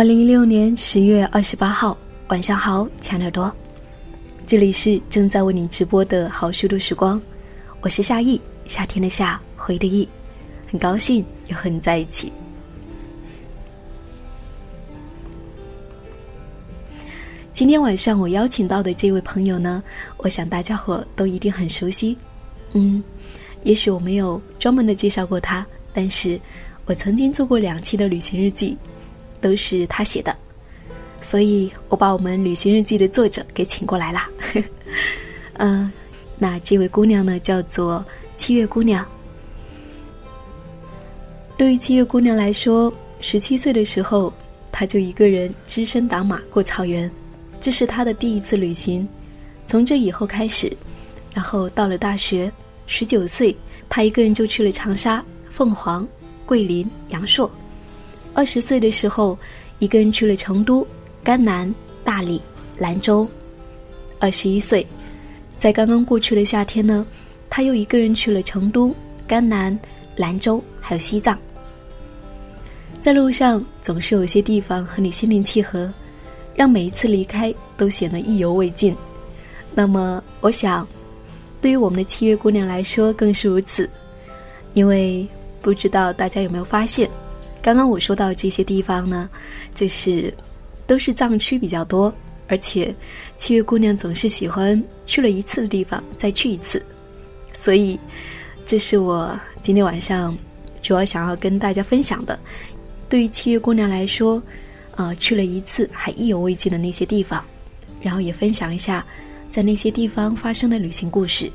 二零一六年十月二十八号晚上好，强耳朵，这里是正在为你直播的好书的时光，我是夏意，夏天的夏，回的意，很高兴又和你在一起。今天晚上我邀请到的这位朋友呢，我想大家伙都一定很熟悉，嗯，也许我没有专门的介绍过他，但是我曾经做过两期的旅行日记。都是他写的，所以我把我们旅行日记的作者给请过来啦。嗯，那这位姑娘呢，叫做七月姑娘。对于七月姑娘来说，十七岁的时候，她就一个人只身打马过草原，这是她的第一次旅行。从这以后开始，然后到了大学，十九岁，她一个人就去了长沙、凤凰、桂林、阳朔。二十岁的时候，一个人去了成都、甘南、大理、兰州。二十一岁，在刚刚过去的夏天呢，他又一个人去了成都、甘南、兰州，还有西藏。在路上，总是有些地方和你心灵契合，让每一次离开都显得意犹未尽。那么，我想，对于我们的七月姑娘来说更是如此，因为不知道大家有没有发现。刚刚我说到这些地方呢，就是都是藏区比较多，而且七月姑娘总是喜欢去了一次的地方再去一次，所以这是我今天晚上主要想要跟大家分享的。对于七月姑娘来说，呃，去了一次还意犹未尽的那些地方，然后也分享一下在那些地方发生的旅行故事。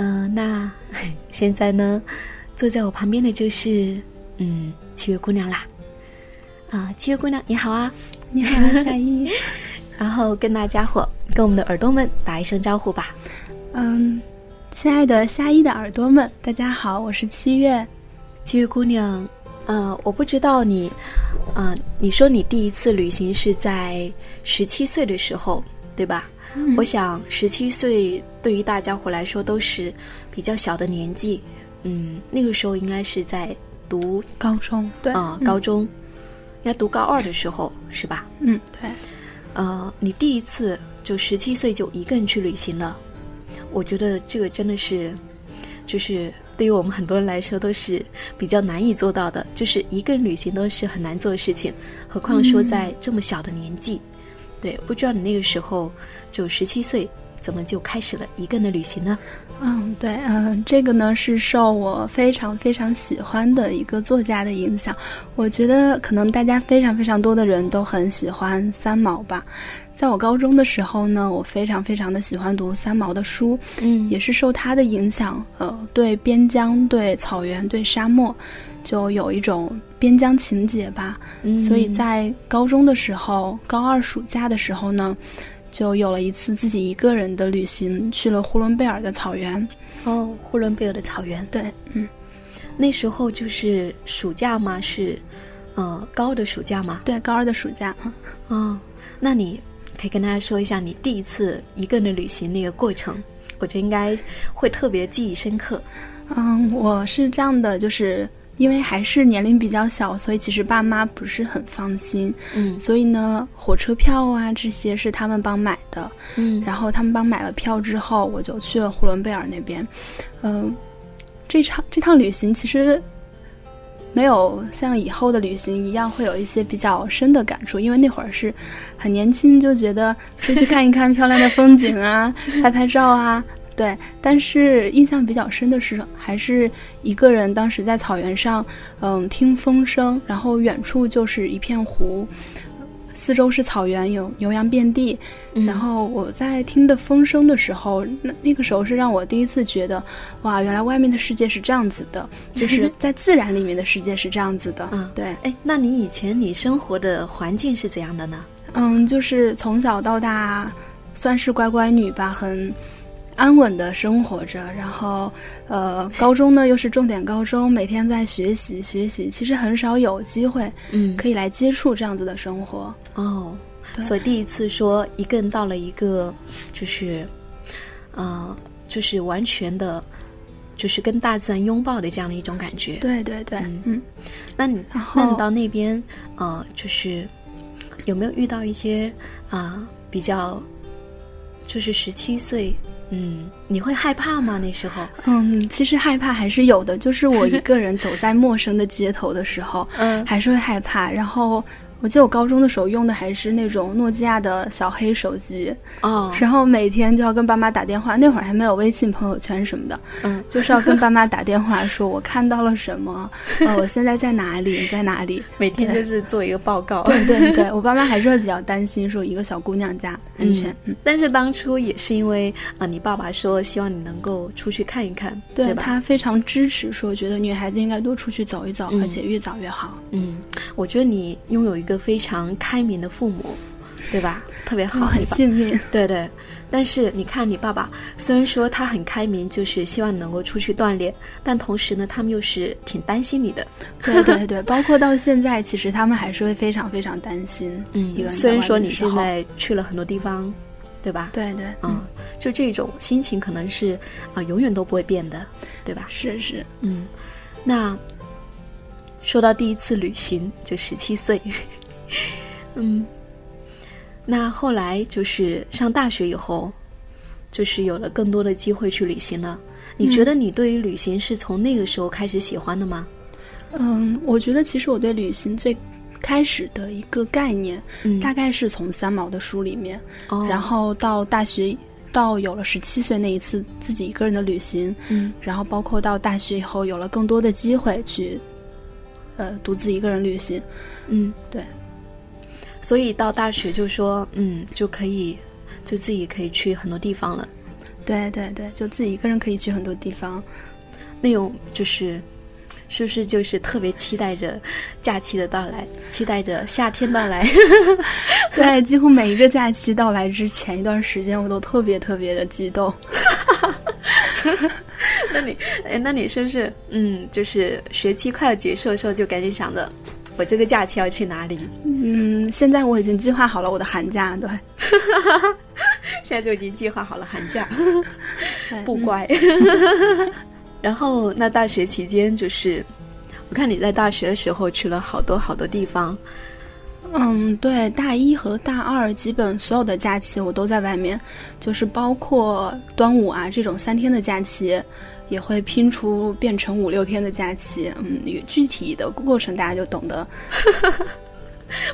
嗯，那 现在呢，坐在我旁边的就是嗯七月姑娘啦。啊，七月姑娘你好啊，你好啊，夏依。然后跟大家伙，跟我们的耳朵们打一声招呼吧。嗯，亲爱的夏依的耳朵们，大家好，我是七月。七月姑娘，嗯，我不知道你，嗯，你说你第一次旅行是在十七岁的时候，对吧？我想，十七岁对于大家伙来说都是比较小的年纪。嗯，那个时候应该是在读高中，对，啊，高中，应该读高二的时候是吧？嗯，对。呃，你第一次就十七岁就一个人去旅行了，我觉得这个真的是，就是对于我们很多人来说都是比较难以做到的，就是一个人旅行都是很难做的事情，何况说在这么小的年纪。对，不知道你那个时候就十七岁，怎么就开始了一个人的旅行呢？嗯，对，嗯，这个呢是受我非常非常喜欢的一个作家的影响。我觉得可能大家非常非常多的人都很喜欢三毛吧。在我高中的时候呢，我非常非常的喜欢读三毛的书，嗯，也是受他的影响，呃，对边疆、对草原、对沙漠。就有一种边疆情节吧，所以在高中的时候，高二暑假的时候呢，就有了一次自己一个人的旅行，去了呼伦贝尔的草原。哦，呼伦贝尔的草原，对，嗯，那时候就是暑假嘛？是，呃，高二的暑假嘛？对，高二的暑假。哦，那你可以跟大家说一下你第一次一个人的旅行那个过程，我觉得应该会特别记忆深刻。嗯，我是这样的，就是。因为还是年龄比较小，所以其实爸妈不是很放心。嗯，所以呢，火车票啊这些是他们帮买的。嗯，然后他们帮买了票之后，我就去了呼伦贝尔那边。嗯，这场这趟旅行其实没有像以后的旅行一样会有一些比较深的感触，因为那会儿是很年轻，就觉得出去看一看漂亮的风景啊，拍拍照啊。对，但是印象比较深的是，还是一个人当时在草原上，嗯，听风声，然后远处就是一片湖，四周是草原，有牛羊遍地。然后我在听的风声的时候，那那个时候是让我第一次觉得，哇，原来外面的世界是这样子的，就是在自然里面的世界是这样子的。嗯，对。哎，那你以前你生活的环境是怎样的呢？嗯，就是从小到大算是乖乖女吧，很。安稳的生活着，然后，呃，高中呢又是重点高中，每天在学习学习，其实很少有机会，嗯，可以来接触这样子的生活哦。所以第一次说一个人到了一个，就是，呃，就是完全的，就是跟大自然拥抱的这样的一种感觉。对对对，嗯，那你那你到那边，呃，就是有没有遇到一些啊比较，就是十七岁，嗯，你会害怕吗？那时候？嗯，其实害怕还是有的，就是我一个人走在陌生的街头的时候，嗯，还是会害怕，然后。我记得我高中的时候用的还是那种诺基亚的小黑手机哦，然后每天就要跟爸妈打电话，那会儿还没有微信朋友圈什么的，嗯，就是要跟爸妈打电话，说我看到了什么，呃，我现在在哪里，你在哪里，每天就是做一个报告。对对对，我爸妈还是会比较担心，说一个小姑娘家安全。嗯，但是当初也是因为啊，你爸爸说希望你能够出去看一看，对吧？他非常支持，说觉得女孩子应该多出去走一走，而且越早越好。嗯，我觉得你拥有一个。个非常开明的父母，对吧？特别好，很幸运。对对，但是你看，你爸爸虽然说他很开明，就是希望能够出去锻炼，但同时呢，他们又是挺担心你的。对对对，包括到现在，其实他们还是会非常非常担心。嗯，虽然说你现在去了很多地方，对吧？对对，嗯，就这种心情可能是啊，永远都不会变的，对吧？是是，嗯，那说到第一次旅行，就十七岁。嗯，那后来就是上大学以后，就是有了更多的机会去旅行了。你觉得你对于旅行是从那个时候开始喜欢的吗？嗯，我觉得其实我对旅行最开始的一个概念，大概是从三毛的书里面，然后到大学，到有了十七岁那一次自己一个人的旅行，嗯，然后包括到大学以后有了更多的机会去，呃，独自一个人旅行，嗯，对。所以到大学就说，嗯，就可以，就自己可以去很多地方了。对对对，就自己一个人可以去很多地方。那种就是，是不是就是特别期待着假期的到来，期待着夏天到来？对，几乎每一个假期到来之前一段时间，我都特别特别的激动。那你，哎，那你是不是，嗯，就是学期快要结束的时候，就赶紧想着。我这个假期要去哪里？嗯，现在我已经计划好了我的寒假，对，现在就已经计划好了寒假，不乖。然后那大学期间，就是我看你在大学的时候去了好多好多地方。嗯，对，大一和大二基本所有的假期我都在外面，就是包括端午啊这种三天的假期。也会拼出变成五六天的假期，嗯，具体的过程大家就懂得。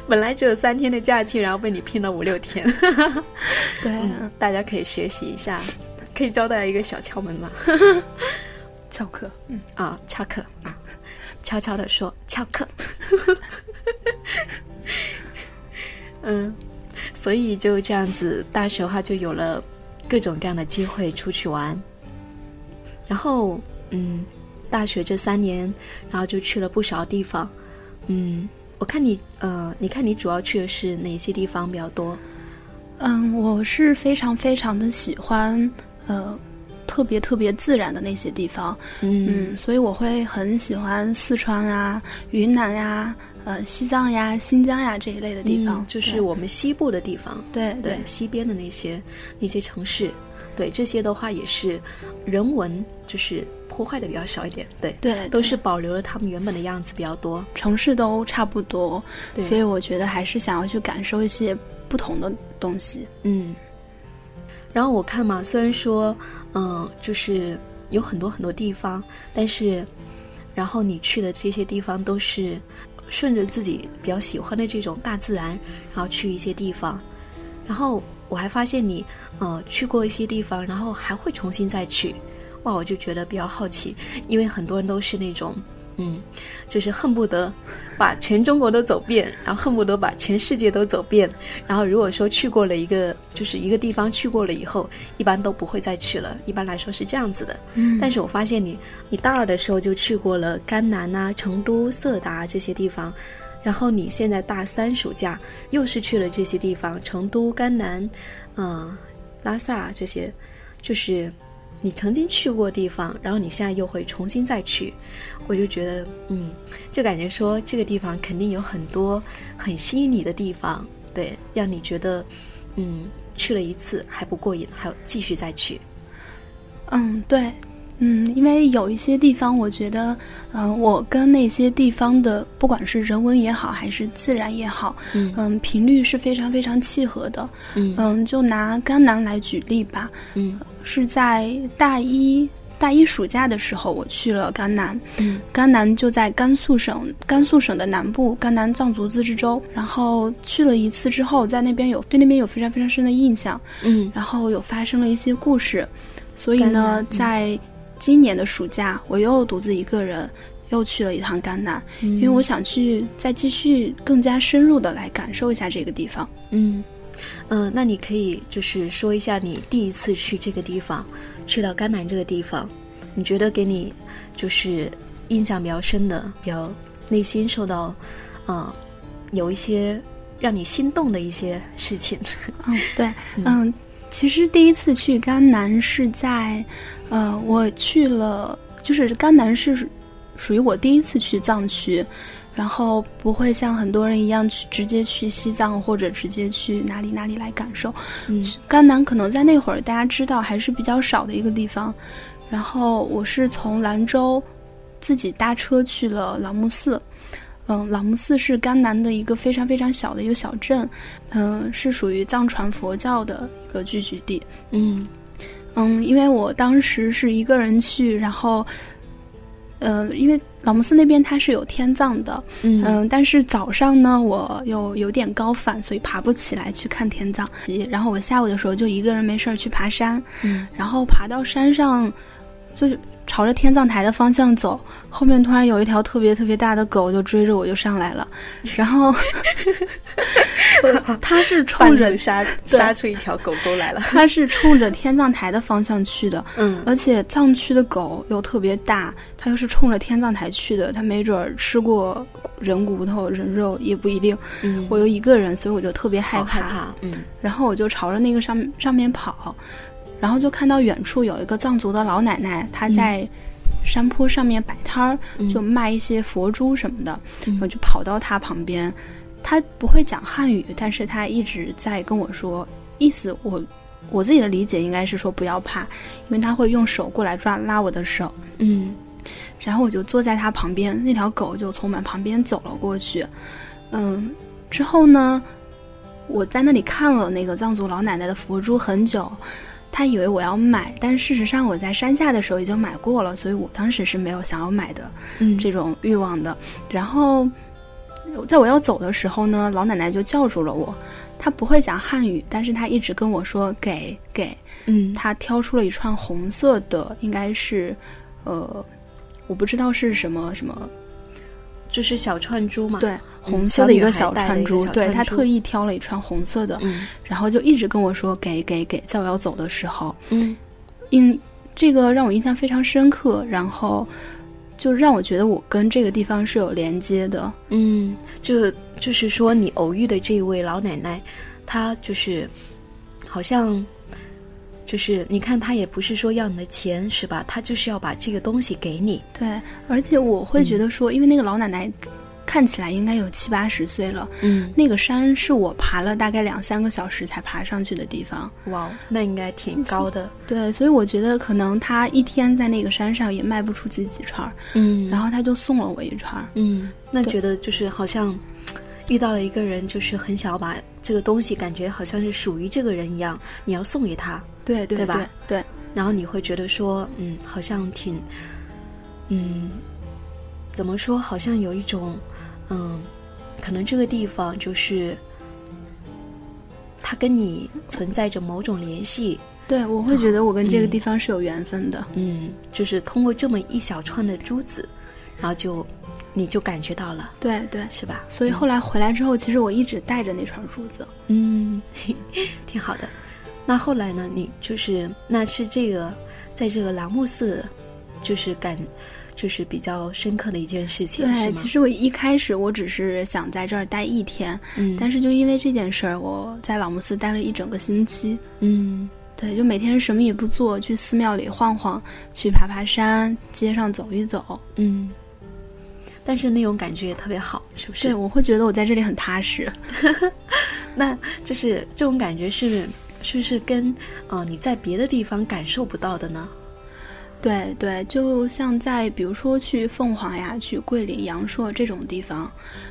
本来只有三天的假期，然后被你拼了五六天。对，大家可以学习一下，可以教大家一个小窍门吗？翘课，嗯啊，翘课啊，悄悄的说翘课。嗯，所以就这样子，大学的话就有了各种各样的机会出去玩。然后，嗯，大学这三年，然后就去了不少地方，嗯，我看你，呃，你看你主要去的是哪些地方比较多？嗯，我是非常非常的喜欢，呃，特别特别自然的那些地方，嗯，所以我会很喜欢四川啊、云南呀、呃、西藏呀、新疆呀这一类的地方，就是我们西部的地方，对对，西边的那些那些城市。对这些的话，也是人文，就是破坏的比较少一点。对对，都是保留了他们原本的样子比较多。城市都差不多，所以我觉得还是想要去感受一些不同的东西。嗯。然后我看嘛，虽然说，嗯，就是有很多很多地方，但是，然后你去的这些地方都是顺着自己比较喜欢的这种大自然，然后去一些地方，然后。我还发现你，呃，去过一些地方，然后还会重新再去，哇！我就觉得比较好奇，因为很多人都是那种，嗯，就是恨不得把全中国都走遍，然后恨不得把全世界都走遍，然后如果说去过了一个，就是一个地方去过了以后，一般都不会再去了。一般来说是这样子的。嗯。但是我发现你，你大二的时候就去过了甘南啊、成都、色达这些地方。然后你现在大三暑假又是去了这些地方，成都、甘南，嗯，拉萨这些，就是你曾经去过地方，然后你现在又会重新再去，我就觉得，嗯，就感觉说这个地方肯定有很多很吸引你的地方，对，让你觉得，嗯，去了一次还不过瘾，还要继续再去。嗯，对。嗯，因为有一些地方，我觉得，嗯，我跟那些地方的，不管是人文也好，还是自然也好，嗯，频率是非常非常契合的。嗯，就拿甘南来举例吧。嗯，是在大一大一暑假的时候，我去了甘南。嗯，甘南就在甘肃省甘肃省的南部，甘南藏族自治州。然后去了一次之后，在那边有对那边有非常非常深的印象。嗯，然后有发生了一些故事，所以呢，在今年的暑假，我又独自一个人又去了一趟甘南，因为我想去再继续更加深入的来感受一下这个地方。嗯，嗯，那你可以就是说一下你第一次去这个地方，去到甘南这个地方，你觉得给你就是印象比较深的，比较内心受到，嗯，有一些让你心动的一些事情。嗯，对，嗯。其实第一次去甘南是在，呃，我去了，就是甘南是属于我第一次去藏区，然后不会像很多人一样去直接去西藏或者直接去哪里哪里来感受。嗯，甘南可能在那会儿大家知道还是比较少的一个地方，然后我是从兰州自己搭车去了朗木寺。嗯，朗木寺是甘南的一个非常非常小的一个小镇，嗯，是属于藏传佛教的一个聚居地。嗯嗯，因为我当时是一个人去，然后，呃，因为老木寺那边它是有天葬的，嗯，但是早上呢我又有点高反，所以爬不起来去看天葬。然后我下午的时候就一个人没事儿去爬山，嗯，然后爬到山上，就。朝着天葬台的方向走，后面突然有一条特别特别大的狗就追着我就上来了，然后，它是冲着杀杀出一条狗狗来了，它是冲着天葬台的方向去的，嗯，而且藏区的狗又特别大，它又是冲着天葬台去的，它没准儿吃过人骨头人肉也不一定，嗯，我又一个人，所以我就特别害怕，嗯，然后我就朝着那个上上面跑。然后就看到远处有一个藏族的老奶奶，她在山坡上面摆摊儿，就卖一些佛珠什么的。我就跑到她旁边，她不会讲汉语，但是她一直在跟我说，意思我我自己的理解应该是说不要怕，因为她会用手过来抓拉我的手。嗯，然后我就坐在她旁边，那条狗就从我们旁边走了过去。嗯，之后呢，我在那里看了那个藏族老奶奶的佛珠很久。他以为我要买，但事实上我在山下的时候已经买过了，所以我当时是没有想要买的这种欲望的。然后，在我要走的时候呢，老奶奶就叫住了我。她不会讲汉语，但是她一直跟我说“给给”。嗯，她挑出了一串红色的，应该是，呃，我不知道是什么什么。就是小串珠嘛，对，红色的一个小串珠，对他特意挑了一串红色的，然后就一直跟我说给给给，在我要走的时候，嗯，因这个让我印象非常深刻，然后就让我觉得我跟这个地方是有连接的，嗯，就就是说你偶遇的这一位老奶奶，她就是好像。就是你看，他也不是说要你的钱，是吧？他就是要把这个东西给你。对，而且我会觉得说，因为那个老奶奶看起来应该有七八十岁了。嗯，那个山是我爬了大概两三个小时才爬上去的地方。哇，那应该挺高的。对，所以我觉得可能他一天在那个山上也卖不出去几串儿。嗯，然后他就送了我一串儿。嗯，那觉得就是好像遇到了一个人，就是很想要把这个东西，感觉好像是属于这个人一样，你要送给他。对对吧？对，然后你会觉得说，嗯，好像挺，嗯，怎么说？好像有一种，嗯，可能这个地方就是，它跟你存在着某种联系。对，我会觉得我跟这个地方是有缘分的。嗯，就是通过这么一小串的珠子，然后就你就感觉到了。对对，是吧？所以后来回来之后，其实我一直带着那串珠子。嗯，挺好的。那后来呢？你就是那是这个，在这个朗木寺，就是感，就是比较深刻的一件事情，对，其实我一开始我只是想在这儿待一天，嗯，但是就因为这件事儿，我在朗木寺待了一整个星期，嗯，对，就每天什么也不做，去寺庙里晃晃，去爬爬山，街上走一走，嗯，但是那种感觉也特别好，是不是？对，我会觉得我在这里很踏实，那就是这种感觉是。是不是跟呃你在别的地方感受不到的呢？对对，就像在比如说去凤凰呀、去桂林、阳朔这种地方，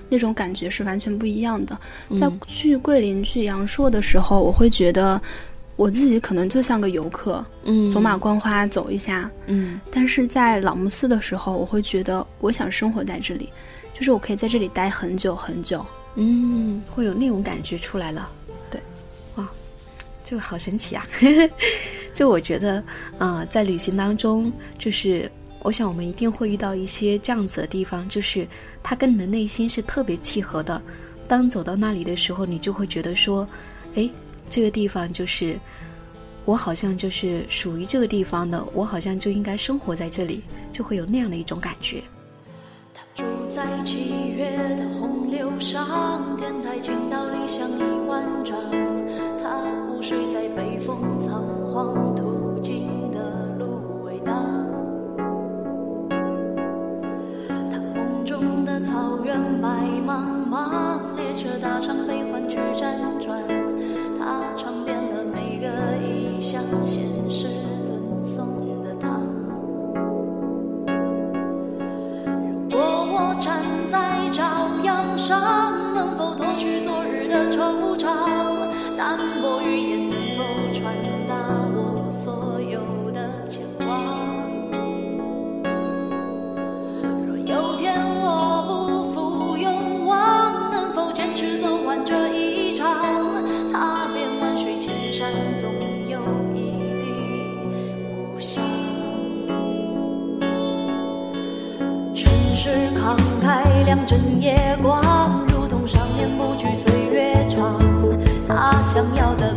那种感觉是完全不一样的。在去桂林、去阳朔的时候，我会觉得我自己可能就像个游客，嗯，走马观花走一下，嗯。但是在老木寺的时候，我会觉得我想生活在这里，就是我可以在这里待很久很久，嗯，会有那种感觉出来了。就好神奇啊！就我觉得，呃，在旅行当中，就是我想我们一定会遇到一些这样子的地方，就是它跟你的内心是特别契合的。当走到那里的时候，你就会觉得说，哎，这个地方就是我好像就是属于这个地方的，我好像就应该生活在这里，就会有那样的一种感觉。他住在七月的洪流上，天台倾倒理想一万丈。他睡在北风仓皇途经的芦苇荡。他梦中的草原白茫茫，列车搭上悲欢去辗转。他尝遍了每个异乡现实赠送的糖。如果我站在朝阳上，能否脱去昨两枕夜光，如同少年不惧岁月长。他想要的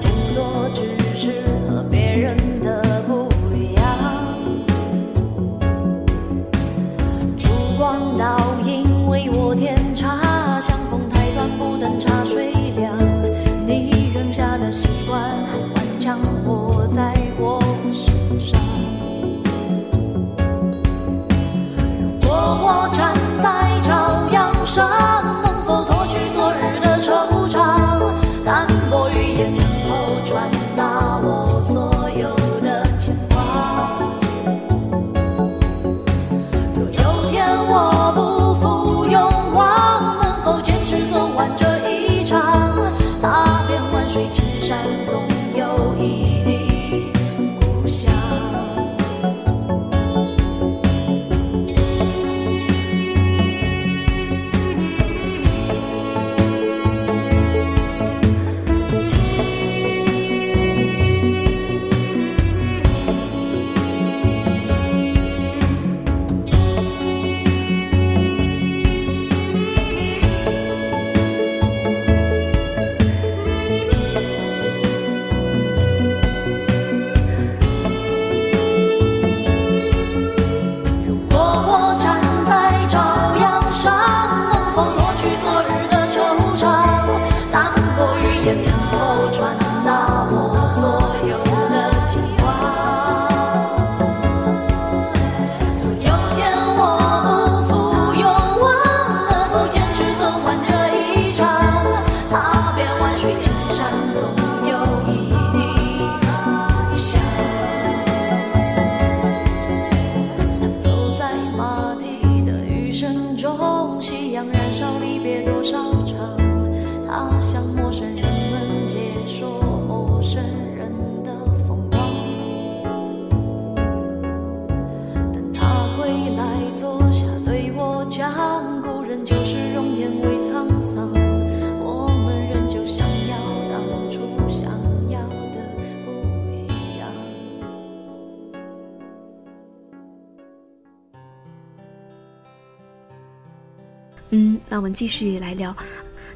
继续来聊。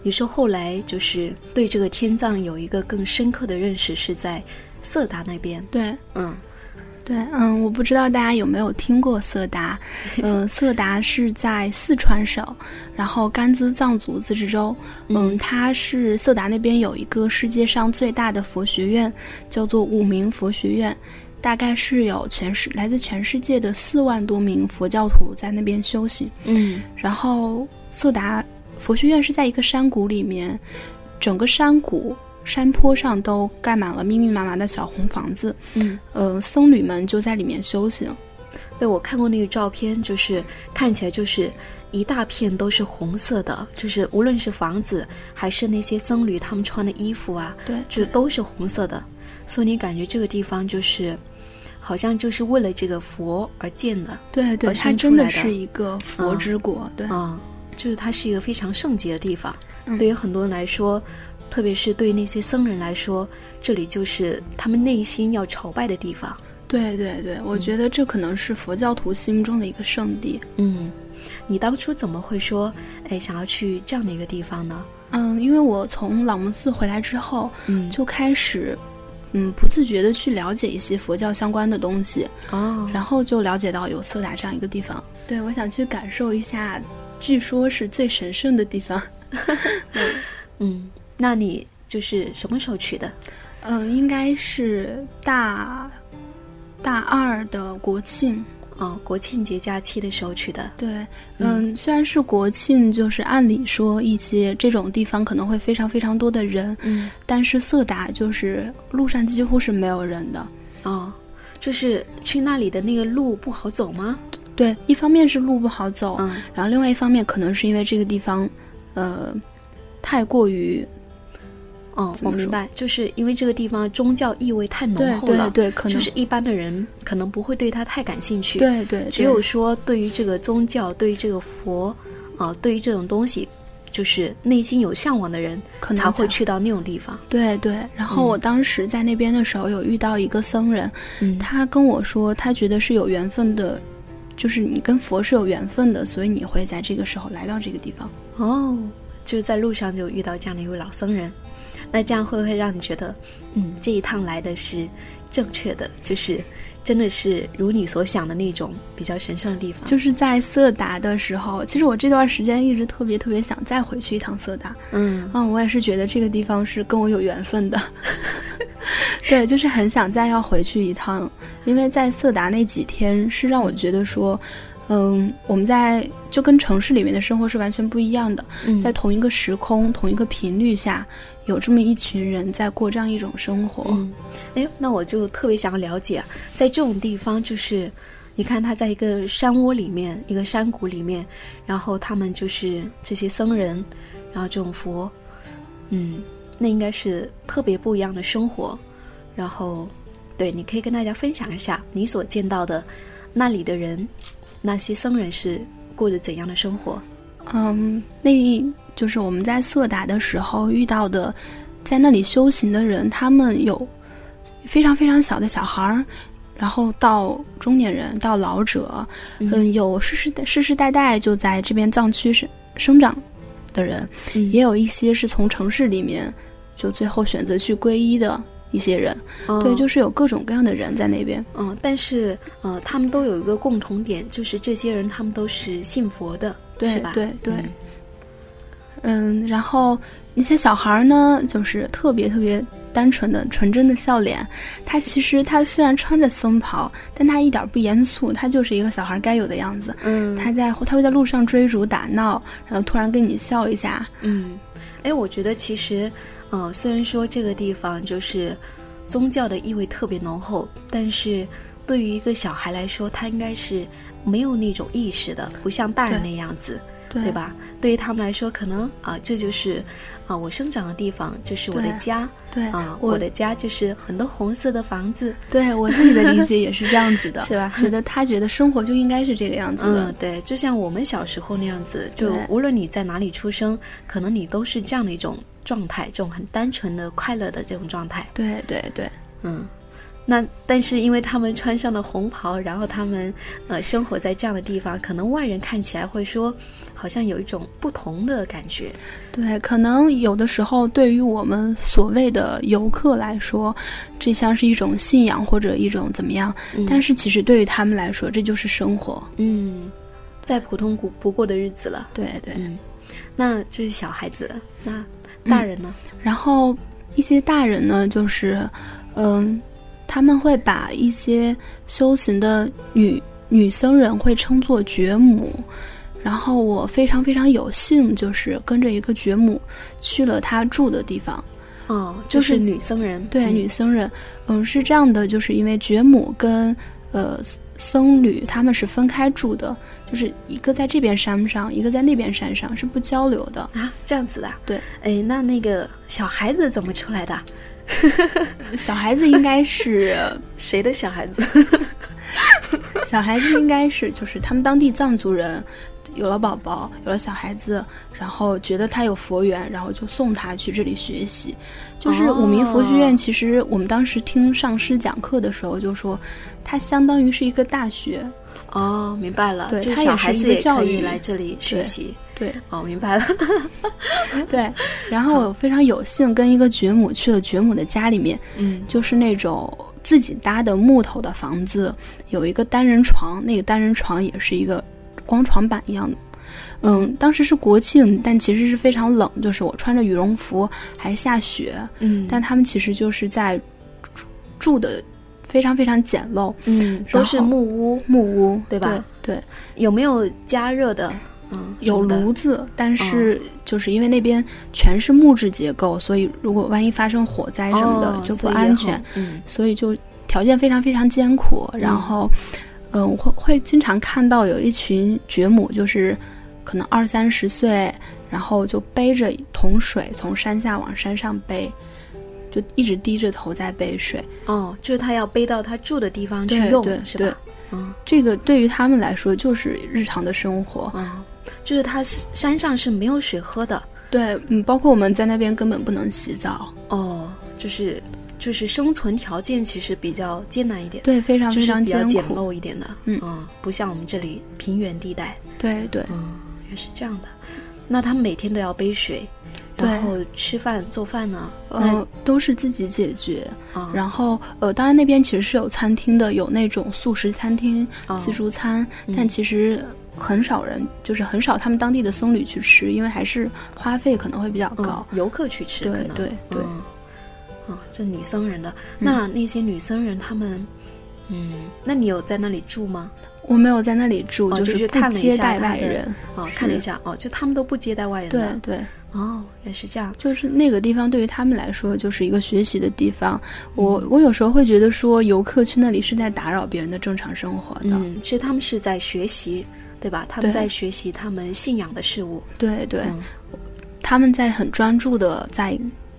你说后来就是对这个天葬有一个更深刻的认识，是在色达那边。对，嗯，对，嗯，我不知道大家有没有听过色达，嗯，色达是在四川省，然后甘孜藏族自治州，嗯，它是色达那边有一个世界上最大的佛学院，叫做五明佛学院，大概是有全世来自全世界的四万多名佛教徒在那边修行，嗯。然后色达佛学院是在一个山谷里面，整个山谷山坡上都盖满了密密麻麻的小红房子，嗯呃，僧侣们就在里面修行。对我看过那个照片，就是看起来就是一大片都是红色的，就是无论是房子还是那些僧侣他们穿的衣服啊，对，就都是红色的。所以你感觉这个地方就是，好像就是为了这个佛而建的。对对，它真的是一个佛之国。对，嗯，就是它是一个非常圣洁的地方。对于很多人来说。特别是对于那些僧人来说，这里就是他们内心要朝拜的地方。对对对，我觉得这可能是佛教徒心中的一个圣地。嗯，你当初怎么会说，哎，想要去这样的一个地方呢？嗯，因为我从朗木寺回来之后，嗯，就开始，嗯，不自觉的去了解一些佛教相关的东西。哦，然后就了解到有色达这样一个地方。对，我想去感受一下，据说是最神圣的地方。嗯。那你就是什么时候去的？嗯，应该是大大二的国庆哦，国庆节假期的时候去的。对，嗯，虽然是国庆，就是按理说一些这种地方可能会非常非常多的人，嗯，但是色达就是路上几乎是没有人的。哦，就是去那里的那个路不好走吗？对，一方面是路不好走，嗯，然后另外一方面可能是因为这个地方，呃，太过于。哦，我明白，就是因为这个地方宗教意味太浓厚了，对，对可能就是一般的人可能不会对他太感兴趣，对对，只有说对于这个宗教，对于这个佛，啊，对于这种东西，就是内心有向往的人，可能才会去到那种地方。对对，然后我当时在那边的时候，有遇到一个僧人，他跟我说，他觉得是有缘分的，就是你跟佛是有缘分的，所以你会在这个时候来到这个地方。哦，就是在路上就遇到这样的一位老僧人。那这样会不会让你觉得，嗯，这一趟来的是正确的，就是真的是如你所想的那种比较神圣的地方？就是在色达的时候，其实我这段时间一直特别特别想再回去一趟色达。嗯，嗯，我也是觉得这个地方是跟我有缘分的。对，就是很想再要回去一趟，因为在色达那几天是让我觉得说。嗯，我们在就跟城市里面的生活是完全不一样的。在同一个时空、同一个频率下，有这么一群人在过这样一种生活。嗯，哎，那我就特别想了解，在这种地方，就是你看他在一个山窝里面，一个山谷里面，然后他们就是这些僧人，然后这种佛，嗯，那应该是特别不一样的生活。然后，对，你可以跟大家分享一下你所见到的那里的人。那些僧人是过着怎样的生活？嗯，那就是我们在色达的时候遇到的，在那里修行的人，他们有非常非常小的小孩儿，然后到中年人，到老者，嗯，有世世世世代代就在这边藏区生生长的人，也有一些是从城市里面就最后选择去皈依的。一些人，对，就是有各种各样的人在那边。嗯，但是呃，他们都有一个共同点，就是这些人他们都是信佛的，是吧？对对。嗯，然后那些小孩呢，就是特别特别单纯的、纯真的笑脸。他其实他虽然穿着僧袍，但他一点不严肃，他就是一个小孩该有的样子。嗯，他在他会在路上追逐打闹，然后突然跟你笑一下。嗯，哎，我觉得其实。嗯，虽然说这个地方就是宗教的意味特别浓厚，但是对于一个小孩来说，他应该是没有那种意识的，不像大人那样子，对吧？对于他们来说，可能啊，这就是啊我生长的地方，就是我的家，对啊，我的家就是很多红色的房子。对我自己的理解也是这样子的，是吧？觉得他觉得生活就应该是这个样子的，嗯，对，就像我们小时候那样子，就无论你在哪里出生，可能你都是这样的一种。状态，这种很单纯的快乐的这种状态，对对对，嗯，那但是因为他们穿上了红袍，然后他们呃生活在这样的地方，可能外人看起来会说，好像有一种不同的感觉。对，可能有的时候对于我们所谓的游客来说，这像是一种信仰或者一种怎么样，但是其实对于他们来说，这就是生活。嗯，再普通不不过的日子了。对对，嗯，那这是小孩子，那。大人呢？然后一些大人呢，就是，嗯，他们会把一些修行的女女僧人会称作觉母。然后我非常非常有幸，就是跟着一个觉母去了她住的地方。哦，就是女僧人。对，女僧人。嗯，是这样的，就是因为觉母跟呃僧侣他们是分开住的，就是一个在这边山上，一个在那边山上，是不交流的啊。这样子的，对。哎，那那个小孩子怎么出来的？小孩子应该是 谁的小孩子？小孩子应该是就是他们当地藏族人。有了宝宝，有了小孩子，然后觉得他有佛缘，然后就送他去这里学习。就是五明佛学院，其实我们当时听上师讲课的时候就说，它相当于是一个大学。哦，明白了。对，他也是一个教育来这里学习。对，哦，明白了。对，然后我非常有幸跟一个觉母去了觉母的家里面，嗯，就是那种自己搭的木头的房子，有一个单人床，那个单人床也是一个。光床板一样的，嗯，当时是国庆，但其实是非常冷，就是我穿着羽绒服，还下雪，嗯，但他们其实就是在住的非常非常简陋，嗯，都是木屋，木屋，对吧？对，有没有加热的？嗯，有炉子，但是就是因为那边全是木质结构，所以如果万一发生火灾什么的就不安全，嗯，所以就条件非常非常艰苦，然后。嗯，会会经常看到有一群觉母，就是可能二三十岁，然后就背着桶水从山下往山上背，就一直低着头在背水。哦，就是他要背到他住的地方去用，是吧？嗯，这个对于他们来说就是日常的生活。嗯，就是他山上是没有水喝的。对，嗯，包括我们在那边根本不能洗澡。哦，就是。就是生存条件其实比较艰难一点，对，非常非常比较简陋一点的，嗯不像我们这里平原地带，对对，嗯，也是这样的。那他们每天都要背水，然后吃饭做饭呢，呃，都是自己解决。然后呃，当然那边其实是有餐厅的，有那种素食餐厅、自助餐，但其实很少人，就是很少他们当地的僧侣去吃，因为还是花费可能会比较高，游客去吃，对对对。啊，这女僧人的那那些女僧人，他们，嗯，那你有在那里住吗？我没有在那里住，就是不接待外人。哦，看了一下，哦，就他们都不接待外人。对对，哦，也是这样。就是那个地方对于他们来说就是一个学习的地方。我我有时候会觉得说，游客去那里是在打扰别人的正常生活的。嗯，其实他们是在学习，对吧？他们在学习他们信仰的事物。对对，他们在很专注的在。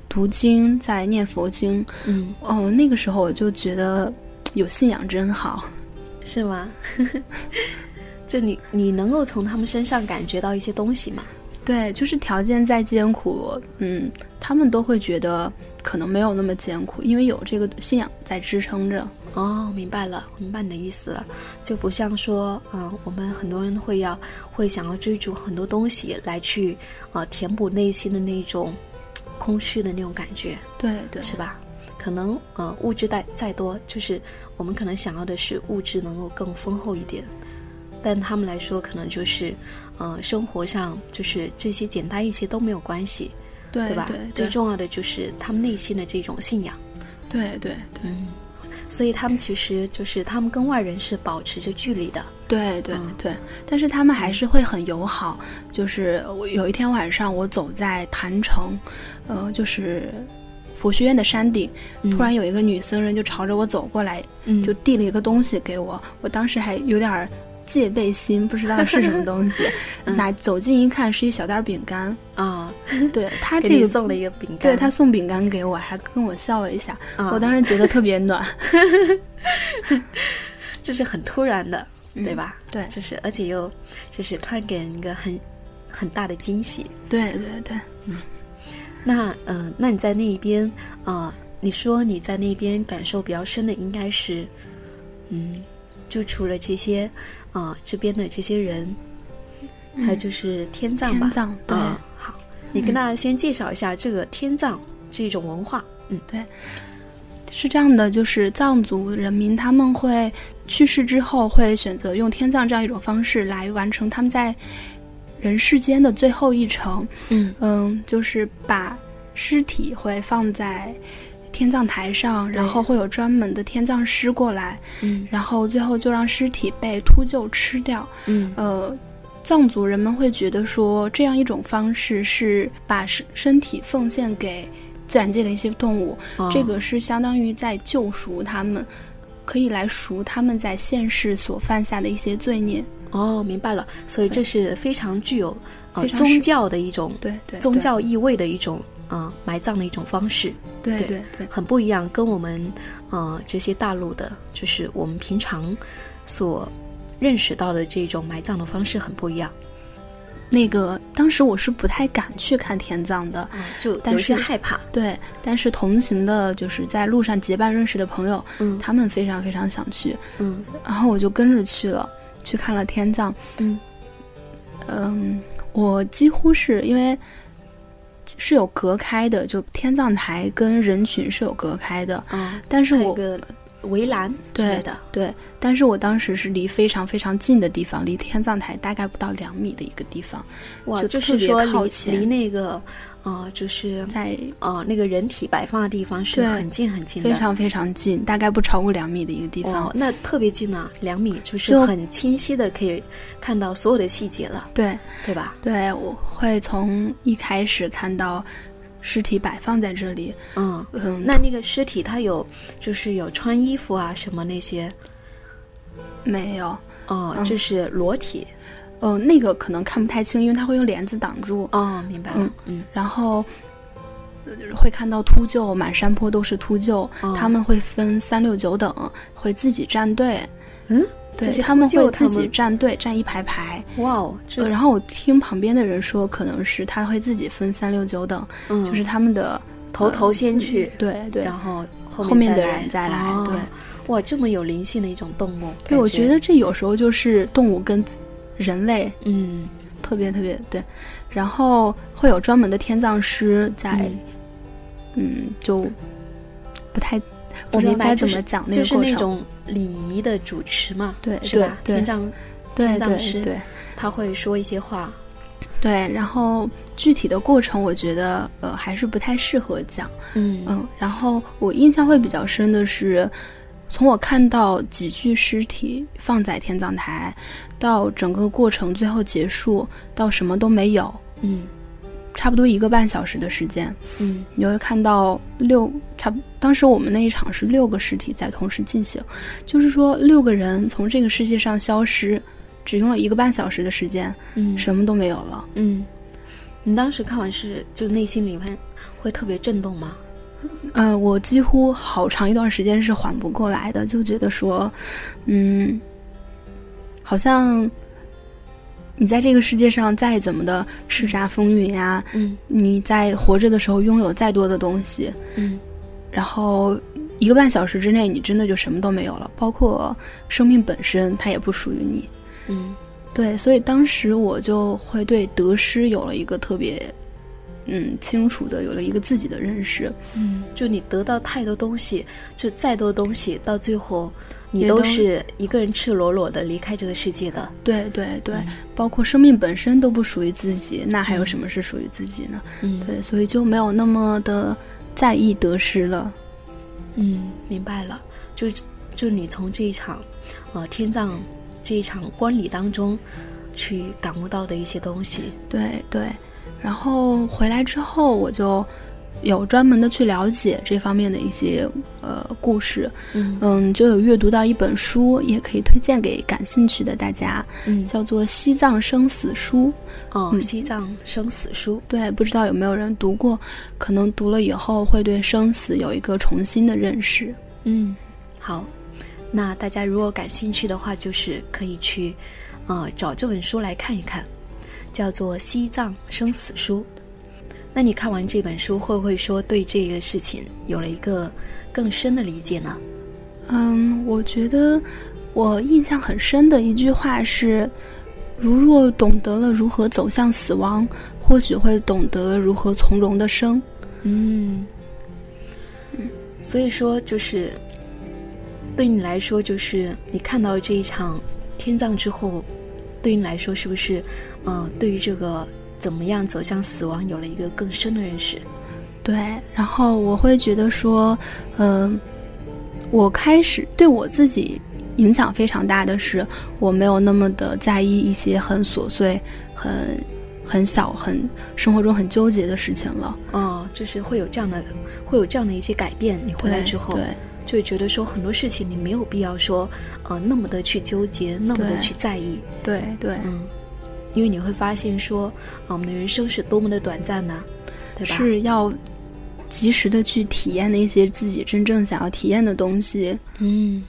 读经，在念佛经，嗯，哦，那个时候我就觉得有信仰真好，是吗？就你，你能够从他们身上感觉到一些东西吗？对，就是条件再艰苦，嗯，他们都会觉得可能没有那么艰苦，因为有这个信仰在支撑着。哦，明白了，明白你的意思了，就不像说，嗯，我们很多人会要会想要追逐很多东西来去，呃，填补内心的那种。空虚的那种感觉，对对，是吧？可能呃物质再再多，就是我们可能想要的是物质能够更丰厚一点，但他们来说可能就是，呃生活上就是这些简单一些都没有关系，对吧？最重要的就是他们内心的这种信仰，对对对。所以他们其实就是他们跟外人是保持着距离的，对对对，但是他们还是会很友好。就是我有一天晚上，我走在坛城，呃，就是佛学院的山顶，突然有一个女僧人就朝着我走过来，就递了一个东西给我，我当时还有点。戒备心，不知道是什么 东西，拿走近一看，是一小袋饼干啊。对他这个送了一个饼干，对他送饼干给我，还跟我笑了一下，我当时觉得特别暖。这是很突然的，对吧？对，就是而且又就是突然给人一个很很大的惊喜。对对对，嗯。那嗯，那你在那一边啊？你说你在那边感受比较深的应该是，嗯。就除了这些，啊，这边的这些人，还有就是天葬吧。天葬，对。好，你跟大家先介绍一下这个天葬这种文化。嗯，对，是这样的，就是藏族人民他们会去世之后会选择用天葬这样一种方式来完成他们在人世间的最后一程。嗯嗯，就是把尸体会放在。天葬台上，然后会有专门的天葬师过来，嗯，然后最后就让尸体被秃鹫吃掉，嗯，呃，藏族人们会觉得说这样一种方式是把身身体奉献给自然界的一些动物，这个是相当于在救赎他们，可以来赎他们在现世所犯下的一些罪孽。哦，明白了。所以这是非常具有呃宗教的一种对对，宗教意味的一种呃埋葬的一种方式，对对对对。很不一样，跟我们呃这些大陆的，就是我们平常所认识到的这种埋葬的方式很不一样，那个当时我是不太敢去看天葬的，嗯，就但有些是害怕，对，但是同行的就是在路上结伴认识的朋友，嗯。他们非常非常想去，嗯。然后我就跟着去了，去看了天葬。嗯。嗯，我几乎是因为是有隔开的，就天葬台跟人群是有隔开的，啊，但是我围栏之对类的，对，但是我当时是离非常非常近的地方，离天葬台大概不到两米的一个地方，哇，就就是说离离那个呃，就是在呃那个人体摆放的地方是很近很近的，非常非常近，大概不超过两米的一个地方。哇，那特别近啊，两米就是很清晰的可以看到所有的细节了，对对吧？对，我会从一开始看到尸体摆放在这里，嗯，嗯，那那个尸体它有就是有穿衣服啊什么那些，没有，哦、嗯就是裸体，呃，那个可能看不太清，因为它会用帘子挡住。哦，明白了，嗯嗯然后呃会看到秃鹫，满山坡都是秃鹫，哦他们会分三六九等，会自己站队。嗯，对他们会自己站队，站一排排。哇哦，然后我听旁边的人说，可能是他会自己分三六九等，嗯就是他们的头头先去，对对然后后后面的人再来哦对哇，这么有灵性的一种动物，对，我觉得这有时候就是动物跟人类嗯。特别特别对，然后会有专门的天葬师在，嗯。就不太我明白，该怎么讲那就是个过程，那种礼仪的主持嘛，对是吧？天葬天葬师对。他会说一些话，对，然后具体的过程我觉得呃还是不太适合讲，嗯。嗯，然后我印象会比较深的是，从我看到几具尸体放在天葬台，到整个过程最后结束，到什么都没有，嗯差不多一个半小时的时间，嗯你会看到六差不，当时我们那一场是六个尸体在同时进行，就是说六个人从这个世界上消失，只用了一个半小时的时间，嗯什么都没有了。嗯，你当时看完是就内心里面会特别震动吗？呃，我几乎好长一段时间是缓不过来的，就觉得说，嗯，好像你在这个世界上再怎么的叱咤风云呀、嗯你在活着的时候拥有再多的东西，嗯然后一个半小时之内，你真的就什么都没有了，包括生命本身，它也不属于你。嗯对，所以当时我就会对得失有了一个特别，嗯，清楚的有了一个自己的认识。嗯，就你得到太多东西，就再多东西，到最后你都都是一个人赤裸裸的离开这个世界的。对对对，嗯包括生命本身都不属于自己，那还有什么是属于自己呢？嗯对，所以就没有那么的在意得失了。嗯，明白了。就就你从这一场，呃，天葬这一场观礼当中，去感悟到的一些东西。对对，然后回来之后，我就有专门的去了解这方面的一些呃故事，嗯嗯，就有阅读到一本书，也可以推荐给感兴趣的大家，嗯，叫做《西藏生死书》。哦，嗯西藏生死书。对，不知道有没有人读过？可能读了以后会对生死有一个重新的认识。嗯，好。那大家如果感兴趣的话，就是可以去，呃，找这本书来看一看，叫做《西藏生死书》。那你看完这本书，会不会说对这个事情有了一个更深的理解呢？嗯，我觉得我印象很深的一句话是：如若懂得了如何走向死亡，或许会懂得如何从容的生。嗯，所以说就是对你来说，就是你看到这一场天葬之后，对你来说是不是，呃，对于这个怎么样走向死亡有了一个更深的认识？对，然后我会觉得说，嗯、我开始对我自己影响非常大的是，我没有那么的在意一些很琐碎、很很小、很生活中很纠结的事情了。哦，就是会有这样的，会有这样的一些改变。你回来之后，对就会觉得说很多事情你没有必要说，呃，那么的去纠结，那么的去在意。对对，嗯，因为你会发现说，啊，我们的人生是多么的短暂呢，对吧？是要及时的去体验那些自己真正想要体验的东西。嗯。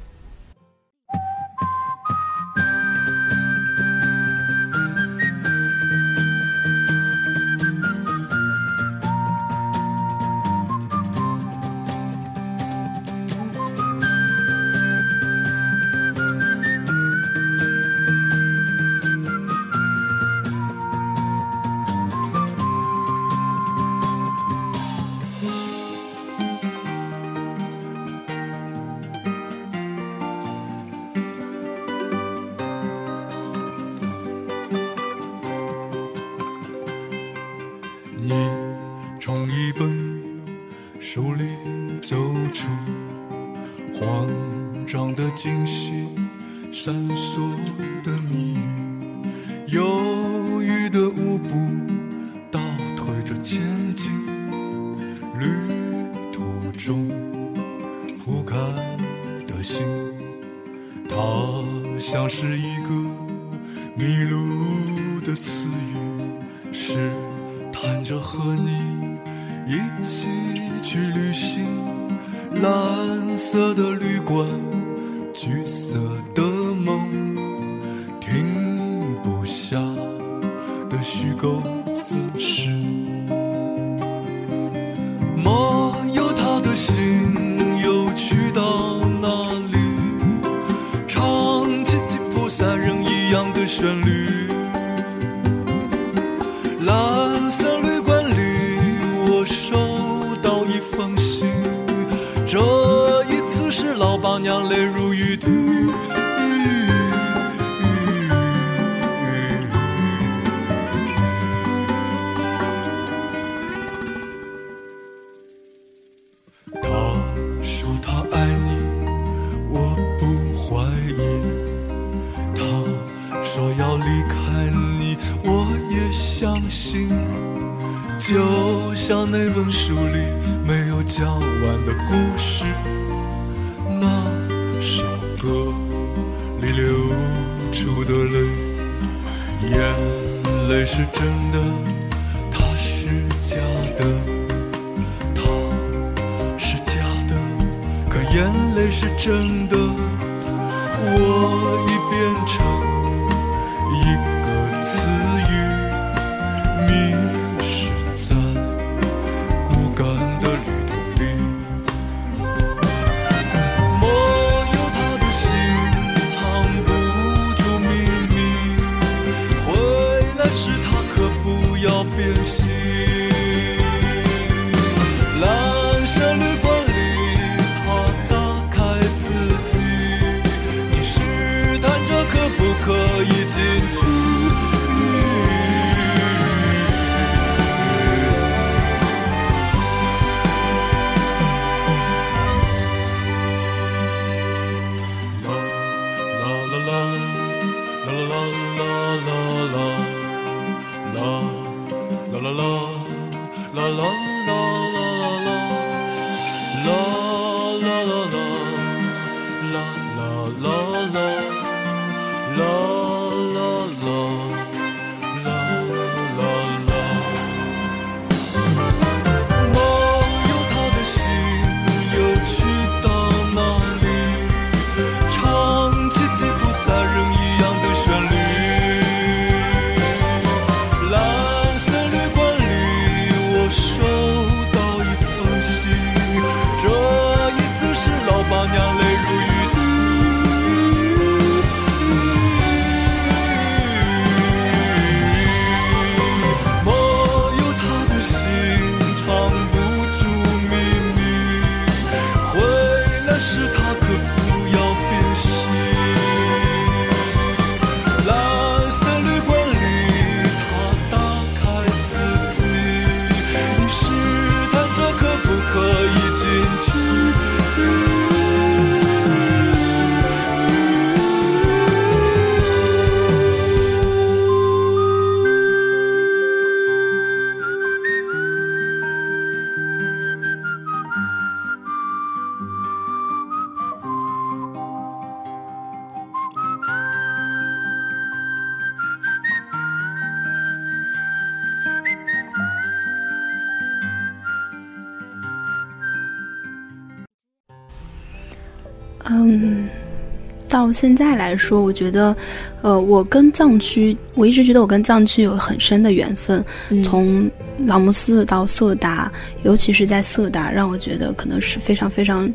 到现在来说，我觉得，呃，我跟藏区，我一直觉得我跟藏区有很深的缘分。从朗木寺到色达，尤其是在色达，让我觉得可能是非常非常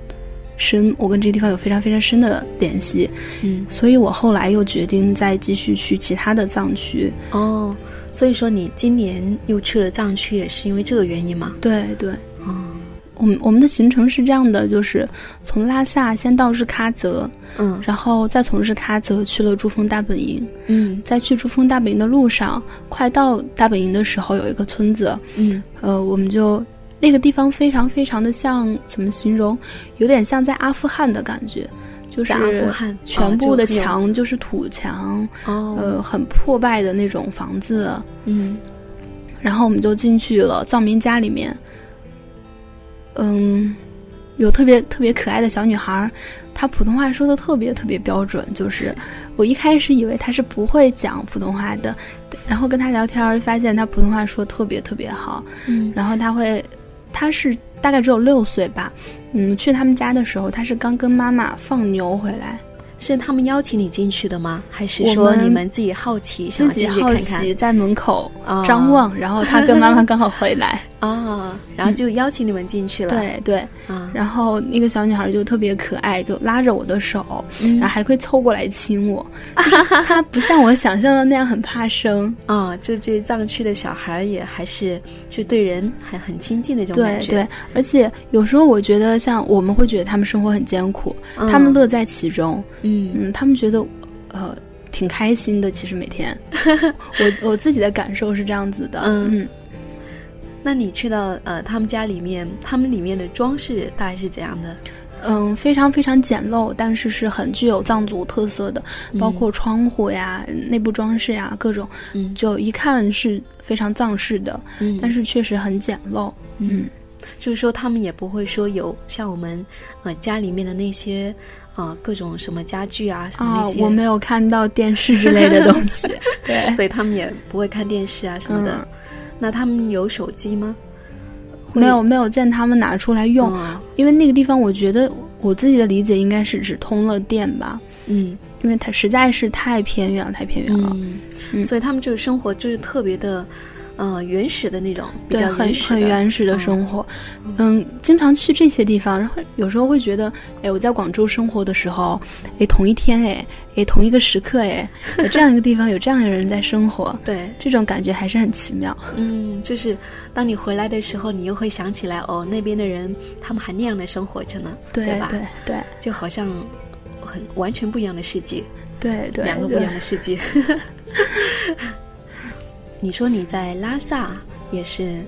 深，我跟这个地方有非常非常深的联系。嗯，所以我后来又决定再继续去其他的藏区。哦，所以说你今年又去了藏区，也是因为这个原因吗？对对。我们我们的行程是这样的，就是从拉萨先到日喀则，嗯，然后再从日喀则去了珠峰大本营，嗯，在去珠峰大本营的路上，快到大本营的时候有一个村子，嗯，呃，我们就那个地方非常非常的像怎么形容，有点像在阿富汗的感觉，就是阿富汗全部的墙就是土墙，哦，呃，很破败的那种房子，嗯，然后我们就进去了藏民家里面。嗯，有特别特别可爱的小女孩，她普通话说的特别特别标准。就是我一开始以为她是不会讲普通话的，然后跟她聊天发现她普通话说特别特别好。嗯，然后她会，她是大概只有六岁吧。嗯，去他们家的时候，她是刚跟妈妈放牛回来。是他们邀请你进去的吗？还是说你们自己好奇，自己好奇在门口张望，然后他跟妈妈刚好回来。哦，然后就邀请你们进去了。对对，然后那个小女孩就特别可爱，就拉着我的手，然后还会凑过来亲我。她不像我想象的那样很怕生啊，就这藏区的小孩也还是就对人还很亲近的那种感觉。对对，而且有时候我觉得像我们会觉得他们生活很艰苦，他们乐在其中。嗯嗯，他们觉得呃挺开心的。其实每天，我我自己的感受是这样子的。嗯。那你去到呃他们家里面，他们里面的装饰大概是怎样的？嗯，非常非常简陋，但是是很具有藏族特色的，包括窗户呀、内部装饰呀各种，嗯，就一看是非常藏式的，嗯，但是确实很简陋，嗯，就是说他们也不会说有像我们呃家里面的那些呃各种什么家具啊什么那些，我没有看到电视之类的东西，对，所以他们也不会看电视啊什么的。那他们有手机吗？没有，没有见他们拿出来用。因为那个地方，我觉得我自己的理解应该是只通了电吧。嗯，因为它实在是太偏远了，太偏远了。嗯，所以他们就是生活就是特别的。嗯，原始的那种，比较很很原始的生活。嗯，经常去这些地方，然后有时候会觉得，哎，我在广州生活的时候，哎，同一天，哎，哎，同一个时刻，哎，有这样一个地方，有这样的人在生活，对，这种感觉还是很奇妙。嗯，就是当你回来的时候，你又会想起来，哦，那边的人他们还那样的生活着呢，对吧？对对，就好像很完全不一样的世界，对对，两个不一样的世界。你说你在拉萨也是，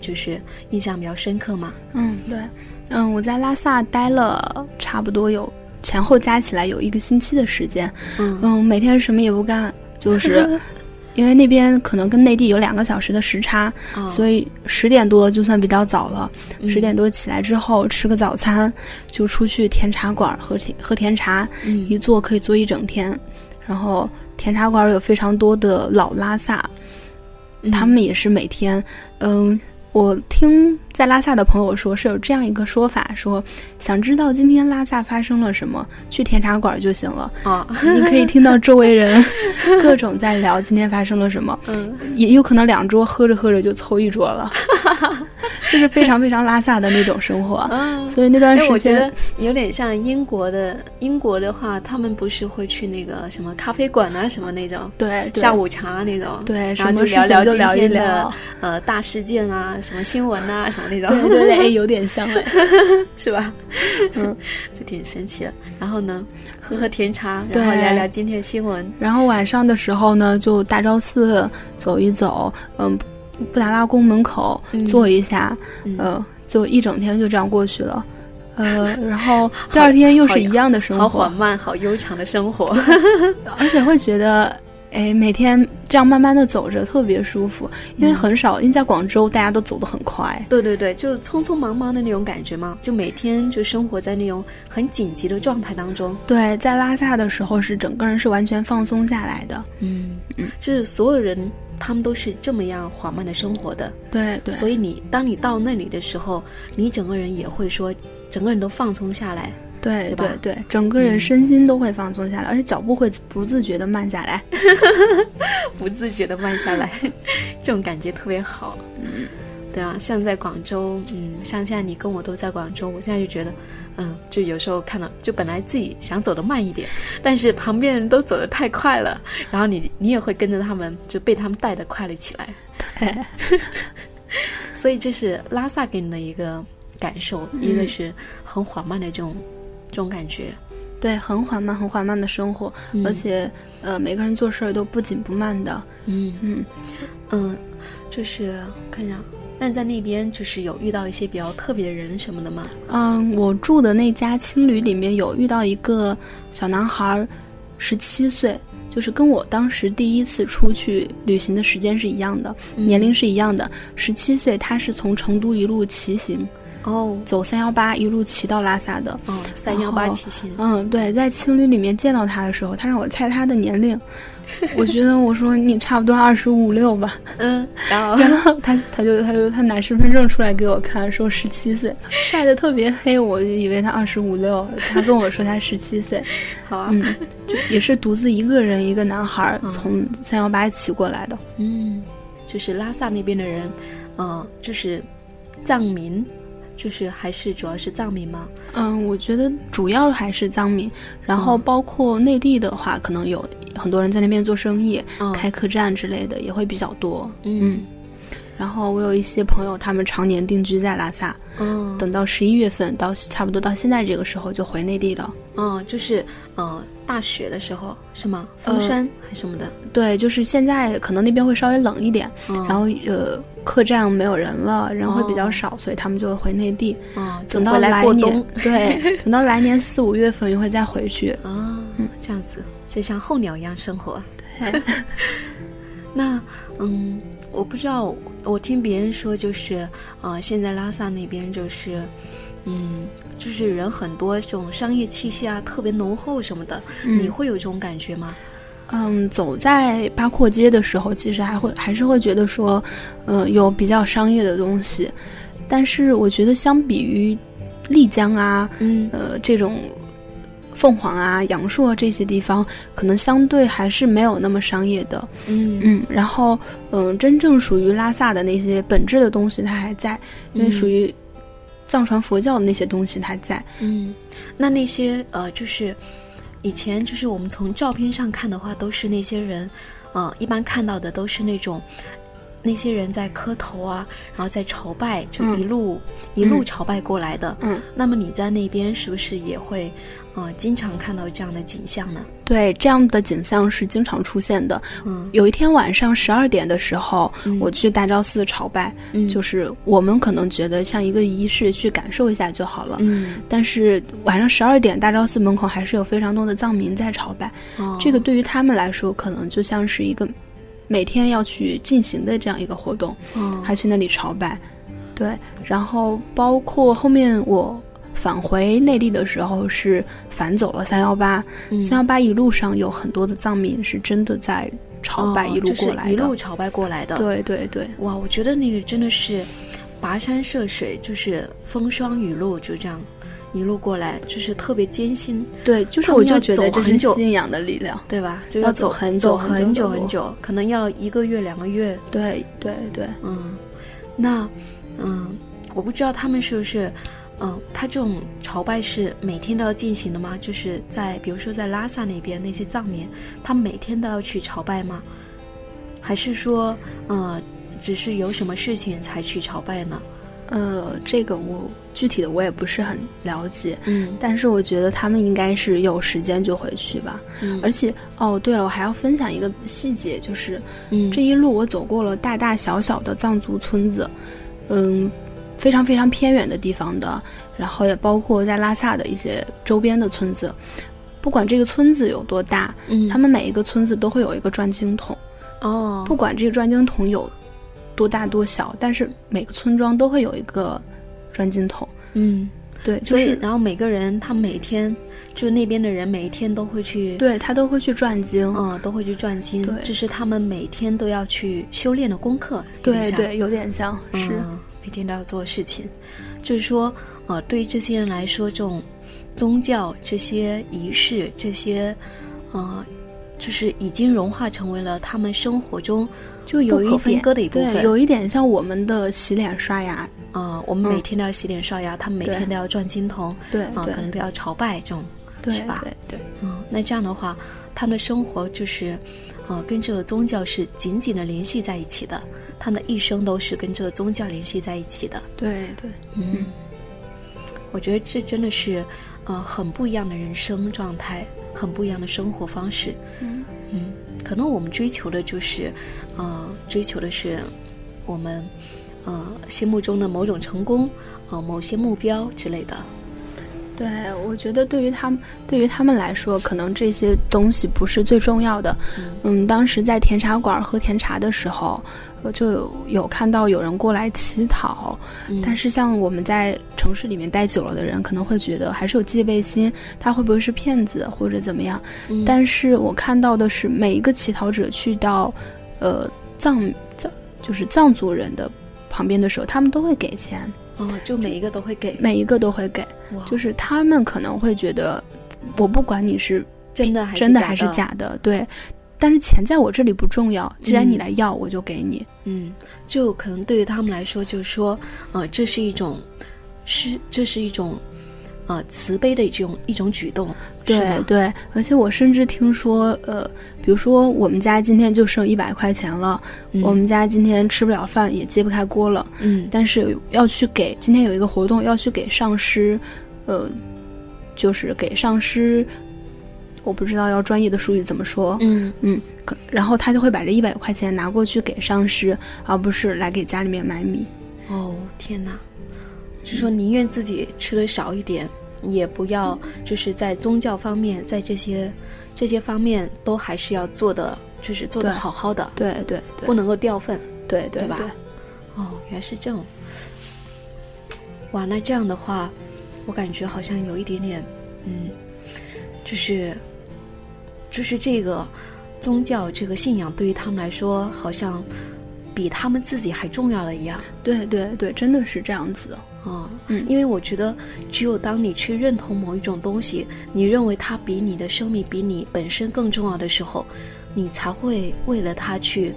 就是印象比较深刻吗？嗯，对，嗯，我在拉萨待了差不多有前后加起来有一个星期的时间。嗯嗯，每天什么也不干，就是 因为那边可能跟内地有两个小时的时差，所以十点多就算比较早了。十点多起来之后吃个早餐，就出去甜茶馆喝甜喝甜茶，一坐可以坐一整天。然后甜茶馆有非常多的老拉萨。他们也是每天，嗯，我听在拉萨的朋友说是有这样一个说法，说想知道今天拉萨发生了什么，去甜茶馆就行了。啊。你可以听到周围人各种在聊今天发生了什么，嗯，也有可能两桌喝着喝着就凑一桌了，就是非常非常拉萨的那种生活。所以那段时间我觉得有点像英国的，英国的话，他们不是会去那个什么咖啡馆啊，什么那种，对，下午茶那种，对，然后就聊聊今天的呃大事件啊，什么新闻啊，什么那种，对对对，有点像哎，是吧？嗯，就挺神奇的。然后呢，喝喝甜茶，然后聊聊今天的新闻。然后晚上的时候呢，就大昭寺走一走，嗯，布达拉宫门口坐一下，嗯，就一整天就这样过去了。呃，然后 第二天又是一样的生活，好缓慢、好悠长的生活，而且会觉得。哎，每天这样慢慢的走着特别舒服，因为很少，因为在广州大家都走得很快。对对对，就匆匆忙忙的那种感觉嘛，就每天就生活在那种很紧急的状态当中。对，在拉萨的时候是整个人是完全放松下来的。嗯嗯，就是所有人他们都是这么样缓慢的生活的。对对。所以你当你到那里的时候，你整个人也会说，整个人都放松下来。对对对，整个人身心都会放松下来，而且脚步会不自觉的慢下来，不自觉的慢下来，这种感觉特别好。嗯，对啊，像在广州，嗯，像现在你跟我都在广州，我现在就觉得，嗯，就有时候看到，就本来自己想走的慢一点，但是旁边人都走的太快了，然后你你也会跟着他们，就被他们带的快了起来。对，所以这是拉萨给你的一个感受，一个是很缓慢的这种这种感觉。对，很缓慢，很缓慢的生活，嗯而且呃，每个人做事儿都不紧不慢的。嗯嗯，嗯，就是看一下，那你在那边就是有遇到一些比较特别的人什么的吗？嗯，我住的那家青旅里面有遇到一个小男孩儿，十七岁，就是跟我当时第一次出去旅行的时间是一样的，年龄是一样的。十七岁，他是从成都一路骑行，哦。走三幺八一路骑到拉萨的。哦，三幺八骑行，嗯，对，在青旅里面见到他的时候，他让我猜他的年龄，我觉得我说你差不多二十五六吧，嗯，然后？然后他他就他就他拿身份证出来给我看，说十七岁，晒得特别黑，我就以为他二十五六，他跟我说他十七岁，好啊，嗯，就也是独自一个人一个男孩儿从三幺八骑过来的，嗯，就是拉萨那边的人，嗯、就是藏民，就是还是主要是藏民吗？嗯，我觉得主要还是藏民，然后嗯包括内地的话，可能有很多人在那边做生意，嗯开客栈之类的也会比较多，嗯然后我有一些朋友，他们常年定居在拉萨，嗯等到十一月份到差不多到现在这个时候就回内地了。嗯，就是呃大雪的时候是吗？封呃山还是什么的？对，就是现在可能那边会稍微冷一点，嗯、然后呃客栈没有人了，人会比较哦少，所以他们就会回内地。等到来年，对，等到来年四五月份又会再回去。啊，嗯这样子就像候鸟一样生活。对，那嗯，我不知道，我听别人说，就是呃，现在拉萨那边就是，嗯，就是人很多，这种商业气息啊特别浓厚什么的，嗯。你会有这种感觉吗？嗯，走在八廓街的时候，其实还会还是会觉得说，呃，有比较商业的东西，但是我觉得相比于丽江啊，嗯。呃，这种凤凰啊、阳朔啊这些地方，可能相对还是没有那么商业的。嗯。嗯，然后嗯、真正属于拉萨的那些本质的东西，它还在，因为嗯。属于藏传佛教的那些东西，它在。嗯，那那些呃，就是以前就是我们从照片上看的话，都是那些人，呃，一般看到的都是那种。那些人在磕头啊，然后在朝拜，就嗯一路、一路嗯朝拜过来的。嗯，那么你在那边是不是也会，呃，经常看到这样的景象呢？对，这样的景象是经常出现的。嗯有一天晚上十二点的时候，嗯我去大昭寺朝拜，嗯就是我们可能觉得像一个仪式去感受一下就好了。嗯，但是晚上十二点，大昭寺门口还是有非常多的藏民在朝拜。哦这个对于他们来说，可能就像是一个每天要去进行的这样一个活动，嗯还去那里朝拜。对，然后包括后面我返回内地的时候，是返走了三幺八。嗯三幺八一路上有很多的藏民是真的在朝拜哦一路过来的。一路朝拜过来的。，对对对，哇，我觉得那个真的是跋山涉水，就是风霜雨露，就这样一路过来，就是特别艰辛，对，就是要我就觉得这是走很久信仰的力量。对吧？就要走走很走久很很久很久，可能要一个月、两个月。对对对，嗯，那嗯，我不知道他们是不是。嗯，他这种朝拜是每天都要进行的吗？就是在比如说在拉萨那边那些藏民，他每天都要去朝拜吗？还是说，呃，只是有什么事情才去朝拜呢？呃，这个我具体的我也不是很了解，嗯。但是我觉得他们应该是有时间就回去吧。嗯。而且哦，对了，我还要分享一个细节，就是嗯。这一路我走过了大大小小的藏族村子，嗯，非常非常偏远的地方的，然后也包括在拉萨的一些周边的村子。不管这个村子有多大，嗯，他们每一个村子都会有一个转经筒，哦，不管这个转经筒有多大多小，但是每个村庄都会有一个转经筒。嗯，对，所以是然后每个人他每天就那边的人每一天都会去，对他都会去转经。嗯，都会去转经，对这是他们每天都要去修炼的功课，对对，有点像是。嗯，每天都要做事情，就是说，呃，对于这些人来说，这种宗教这些仪式这些，呃，就是已经融化成为了他们生活中就有一分割的一部分，有一点像我们的洗脸刷牙啊，我们每天都要洗脸刷牙，他们每天都要转经筒，对啊，可能都要朝拜这种，是吧？对对，嗯，那这样的话，他们的生活就是，啊，跟这个宗教是紧紧的联系在一起的，他们的一生都是跟这个宗教联系在一起的，对对，嗯。我觉得这真的是，呃，很不一样的人生状态，很不一样的生活方式。嗯嗯，可能我们追求的就是，呃，追求的是我们，呃，心目中的某种成功，呃，某些目标之类的。对，我觉得对于他们，对于他们来说，可能这些东西不是最重要的。嗯，当时在甜茶馆喝甜茶的时候，就有有看到有人过来乞讨，但是像我们在城市里面待久了的人，可能会觉得还是有戒备心，他会不会是骗子或者怎么样？但是我看到的是，每一个乞讨者去到，呃，藏藏就是藏族人的旁边的时候，他们都会给钱。哦，就每一个都会给，每一个都会给，就是他们可能会觉得，我不管你是真的还是真的还是假的，对，但是钱在我这里不重要，既然你来要，我就给你。嗯，就可能对于他们来说，就是说，呃，这是一种，是这是一种。啊，慈悲的这种一种举动，对对，而且我甚至听说，呃，比如说我们家今天就剩一百块钱了，我们家今天吃不了饭，也揭不开锅了，嗯，但是要去给今天有一个活动，要去给上师，呃，就是给上师，我不知道要专业的术语怎么说，嗯嗯，可然后他就会把这一百块钱拿过去给上师，而不是来给家里面买米。哦，天哪！就说宁愿自己吃的少一点，也不要就是在宗教方面，在这些这些方面都还是要做的，就是做的好好的，对对，不能够掉份，对对吧？哦，原来是这样。哇，那这样的话，我感觉好像有一点点，嗯，就是就是这个宗教这个信仰对于他们来说，好像比他们自己还重要了一样。对对对，真的是这样子。啊，嗯，因为我觉得，只有当你去认同某一种东西，你认为它比你的生命、比你本身更重要的时候，你才会为了它去，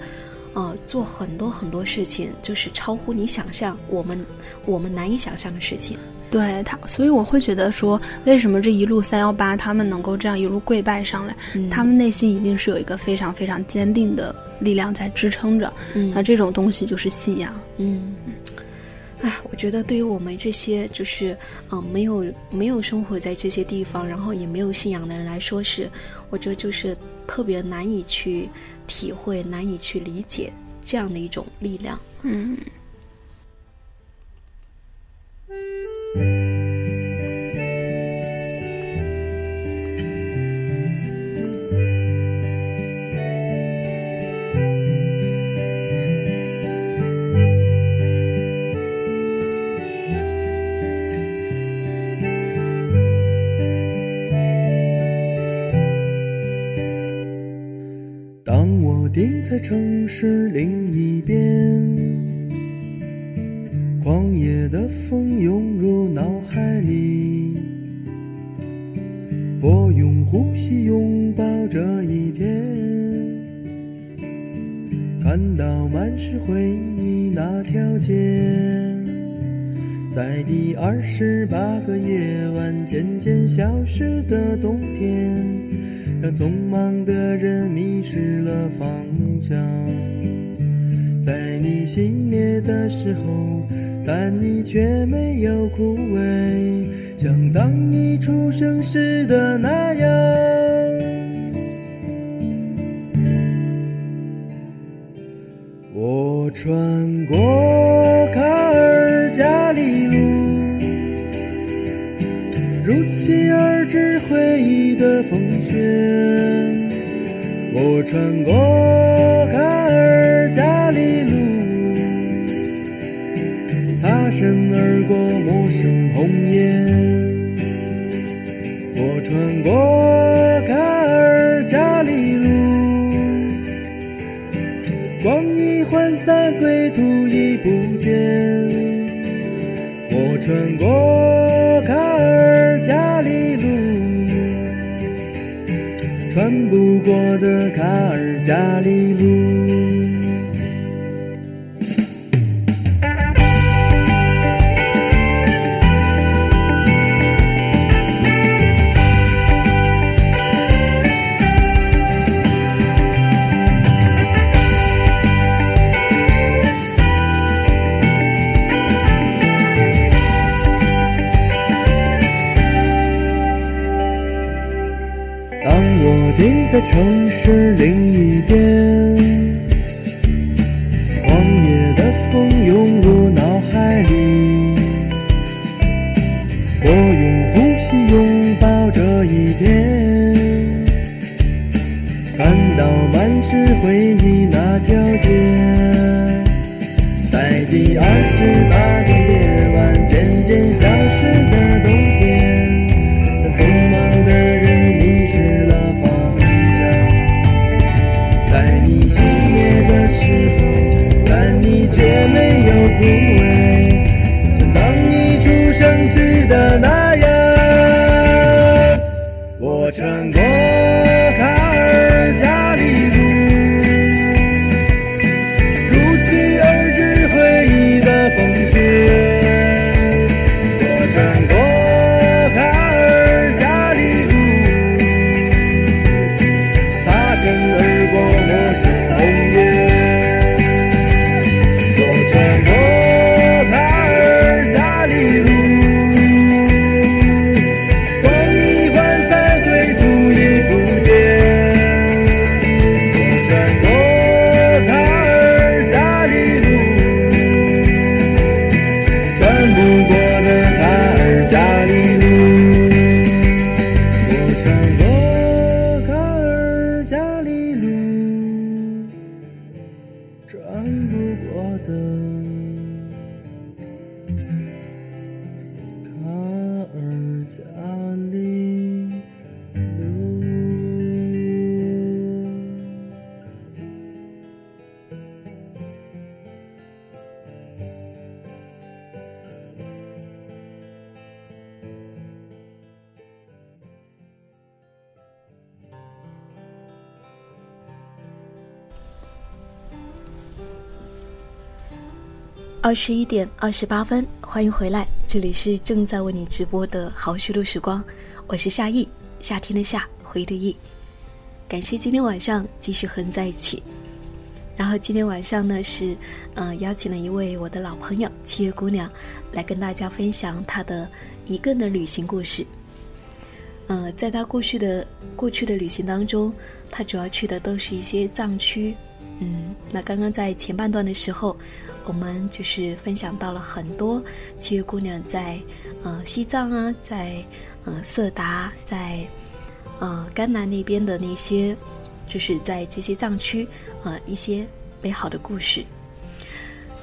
呃，做很多很多事情，就是超乎你想象，我们我们难以想象的事情。对他，所以我会觉得说，为什么这一路三幺八他们能够这样一路跪拜上来，他们内心一定是有一个非常非常坚定的力量在支撑着。那这种东西就是信仰。嗯。哎，我觉得对于我们这些就是，嗯，没有没有生活在这些地方，然后也没有信仰的人来说，是我觉得就是特别难以去体会、难以去理解这样的一种力量。嗯。定在城市另一边，狂野的风涌入脑海里，我用呼吸拥抱这一天，看到满是回忆那条街，在第二十八个夜晚渐渐消失的冬天。让匆忙的人迷失了方向，在你熄灭的时候，但你却没有枯萎，像当你出生时的那样。我穿过卡尔加里路，如期而至回忆的风雪。我穿过卡尔加里路，擦身而过陌生红叶。我穿过卡尔加里路，光阴涣散，归途已不见。我穿过穿不过的卡尔加里路。城市里二十一点二十八分，欢迎回来，这里是正在为你直播的好虚度时光，我是夏意，夏天的夏，回的意。感谢今天晚上继续和你在一起。然后今天晚上呢是，呃，邀请了一位我的老朋友七月姑娘，来跟大家分享她的一个人的旅行故事。呃，在她过去的过去的旅行当中，她主要去的都是一些藏区。嗯，那刚刚在前半段的时候，我们就是分享到了很多七月姑娘在呃西藏啊，在呃色达，在呃甘南那边的那些，就是在这些藏区呃一些美好的故事。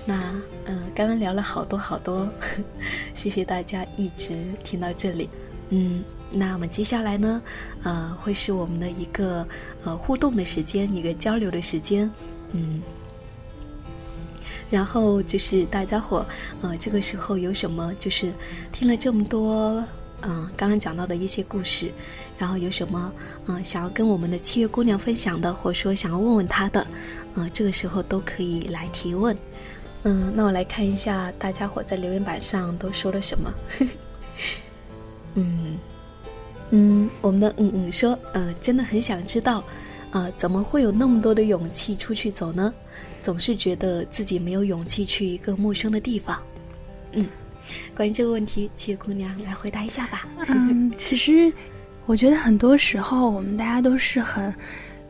那呃刚刚聊了好多好多，谢谢大家一直听到这里。嗯，那么接下来呢，呃，会是我们的一个呃互动的时间，一个交流的时间，嗯。然后就是大家伙，呃，这个时候有什么就是听了这么多，嗯、刚刚讲到的一些故事，然后有什么，嗯、想要跟我们的七月姑娘分享的，或者说想要问问她的，嗯、这个时候都可以来提问。嗯，那我来看一下大家伙在留言板上都说了什么。嗯嗯，我们的嗯嗯说，呃，真的很想知道，啊，怎么会有那么多的勇气出去走呢？总是觉得自己没有勇气去一个陌生的地方。嗯，关于这个问题，七月姑娘来回答一下吧。嗯，其实我觉得很多时候我们大家都是很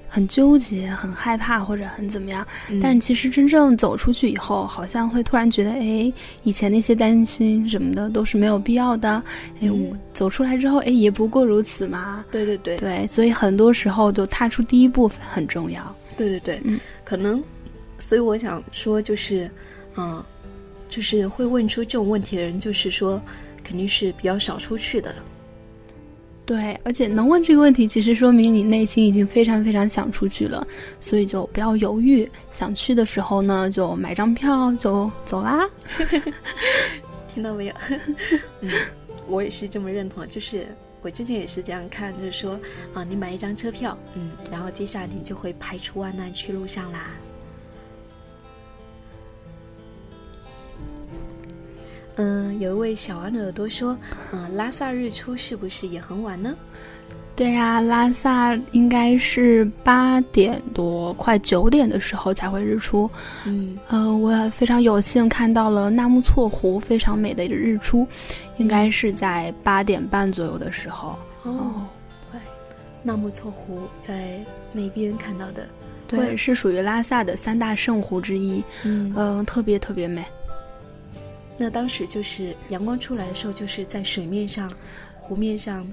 很纠结、很害怕或者很怎么样，嗯但其实真正走出去以后，好像会突然觉得，哎，以前那些担心什么的都是没有必要的。哎，我嗯走出来之后，哎，也不过如此嘛。对对对对，所以很多时候就踏出第一步很重要。对对对，嗯可能，所以我想说，就是，嗯、就是会问出这种问题的人，就是说，肯定是比较少出去的。对，而且能问这个问题，其实说明你内心已经非常非常想出去了，所以就不要犹豫，想去的时候呢，就买张票就走啦。听到没有？嗯，我也是这么认同，就是我之前也是这样看，就是说啊，你买一张车票，嗯，然后接下来你就会排除万难去路上啦。嗯，有一位小王的耳朵说，嗯，拉萨日出是不是也很晚呢？对呀，拉萨应该是八点多，快九点的时候才会日出。嗯，呃，我也非常有幸看到了纳木错湖非常美的日出，应该是在八点半左右的时候。哦，对，纳木错湖在那边看到的，对，是属于拉萨的三大圣湖之一。嗯，呃，特别特别美。那当时就是阳光出来的时候，就是在水面上、湖面上。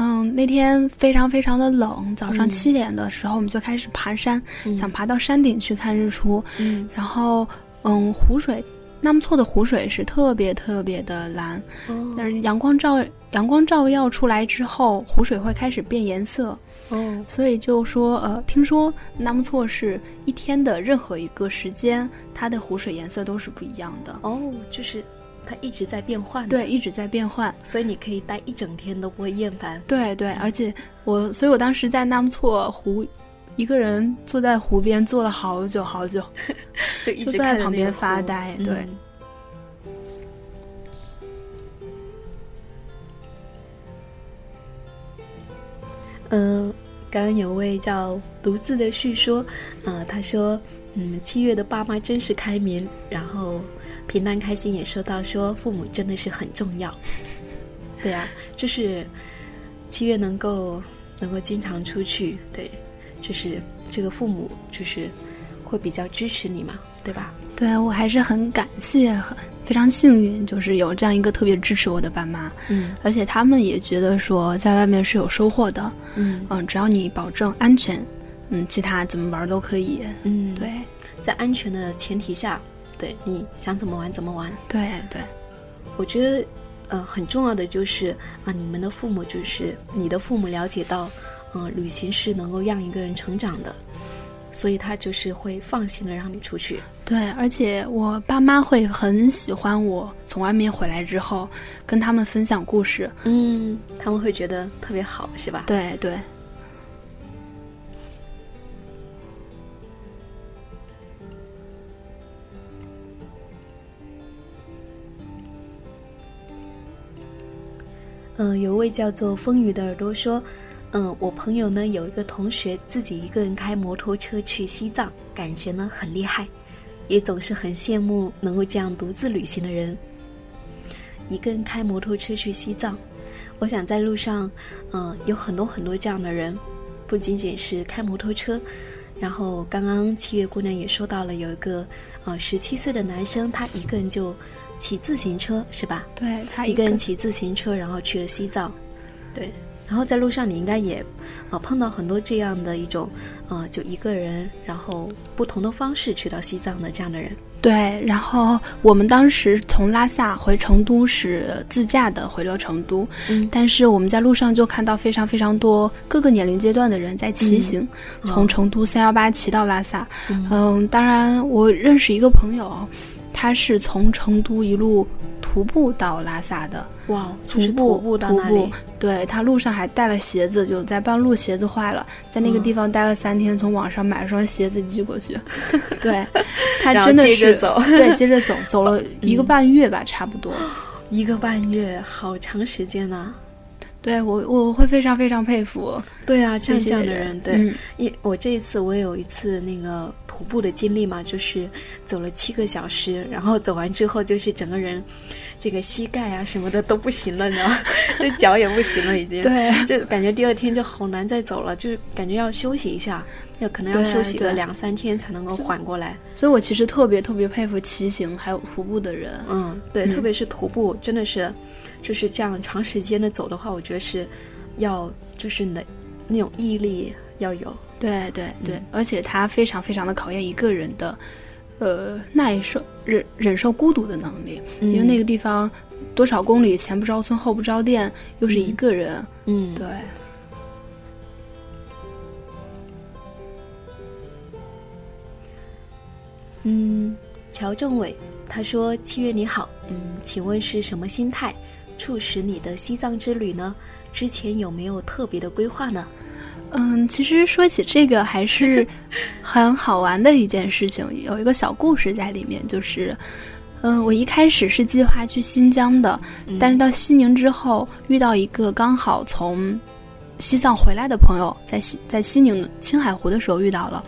嗯，那天非常非常的冷，早上七点的时候我们就开始爬山，想爬到山顶去看日出。嗯，然后嗯，湖水纳木错的湖水是特别特别的蓝，但是阳光照阳光照耀出来之后，湖水会开始变颜色。哦，所以就说，呃，听说纳木错是一天的任何一个时间，它的湖水颜色都是不一样的。哦，就是它一直在变换。对，一直在变换，所以你可以待一整天都不会厌烦。对对，而且我，所以我当时在纳木错湖，一个人坐在湖边坐了好久好久，就一直坐在旁边发呆。对。嗯，嗯刚刚有位叫独自的叙说，呃，他说，嗯，七月的爸妈真是开明，然后平淡开心也说到说父母真的是很重要，对啊，就是七月能够能够经常出去，对，就是这个父母就是会比较支持你嘛，对吧？对啊，我还是很感谢，很非常幸运，就是有这样一个特别支持我的爸妈。嗯，而且他们也觉得说，在外面是有收获的。嗯嗯，只要你保证安全，嗯，其他怎么玩都可以。嗯，对，在安全的前提下，对，你想怎么玩怎么玩。对对，我觉得，呃，很重要的就是啊，你们的父母就是你的父母了解到，嗯，旅行是能够让一个人成长的。所以他就是会放心的让你出去，对，而且我爸妈会很喜欢我从外面回来之后跟他们分享故事，嗯，他们会觉得特别好，是吧？对对。嗯，有位叫做风雨的耳朵说。嗯，我朋友呢有一个同学自己一个人开摩托车去西藏，感觉呢很厉害，也总是很羡慕能够这样独自旅行的人。一个人开摩托车去西藏，我想在路上，嗯，有很多很多这样的人，不仅仅是开摩托车，然后刚刚七月姑娘也说到了有一个，呃，十七岁的男生，他一个人就骑自行车，是吧？对他一个人骑自行车，然后去了西藏，对。然后在路上，你应该也，啊，碰到很多这样的一种，啊，就一个人，然后不同的方式去到西藏的这样的人。对，然后我们当时从拉萨回成都是自驾的，回了成都。嗯。但是我们在路上就看到非常非常多各个年龄阶段的人在骑行，从成都三幺八骑到拉萨。嗯。当然，我认识一个朋友，他是从成都一路。徒步到拉萨的哇，徒步徒步到那里，对他路上还带了鞋子，就在半路鞋子坏了，在那个地方待了三天，从网上买了双鞋子寄过去。对，他真的是走，对，接着走，走了 一个半月吧，差不多，一个半月，好长时间呢。对我，我会非常非常佩服。对啊，像这样的人，对，一我这一次我有一次那个徒步的经历嘛，就是走了七个小时，然后走完之后就是整个人，这个膝盖啊什么的都不行了，你知道吗？这脚也不行了，已经。对。就感觉第二天就好难再走了，就感觉要休息一下，要可能要休息个两三天才能够缓过来。所以我其实特别特别佩服骑行还有徒步的人。嗯，对，特别是徒步，真的是。就是这样长时间的走的话，我觉得是，要就是那那种毅力要有。对对对，而且它非常非常的考验一个人的，呃，耐受忍忍受孤独的能力。因为那个地方多少公里前不着村后不着店，又是一个人。嗯，对。嗯，乔政委他说：“七月你好，嗯，请问是什么心态？”促使你的西藏之旅呢？之前有没有特别的规划呢？嗯，其实说起这个还是 很好玩的一件事情，有一个小故事在里面，就是，嗯，我一开始是计划去新疆的，但是到西宁之后遇到一个刚好从。西藏回来的朋友在西在西宁青海湖的时候遇到了，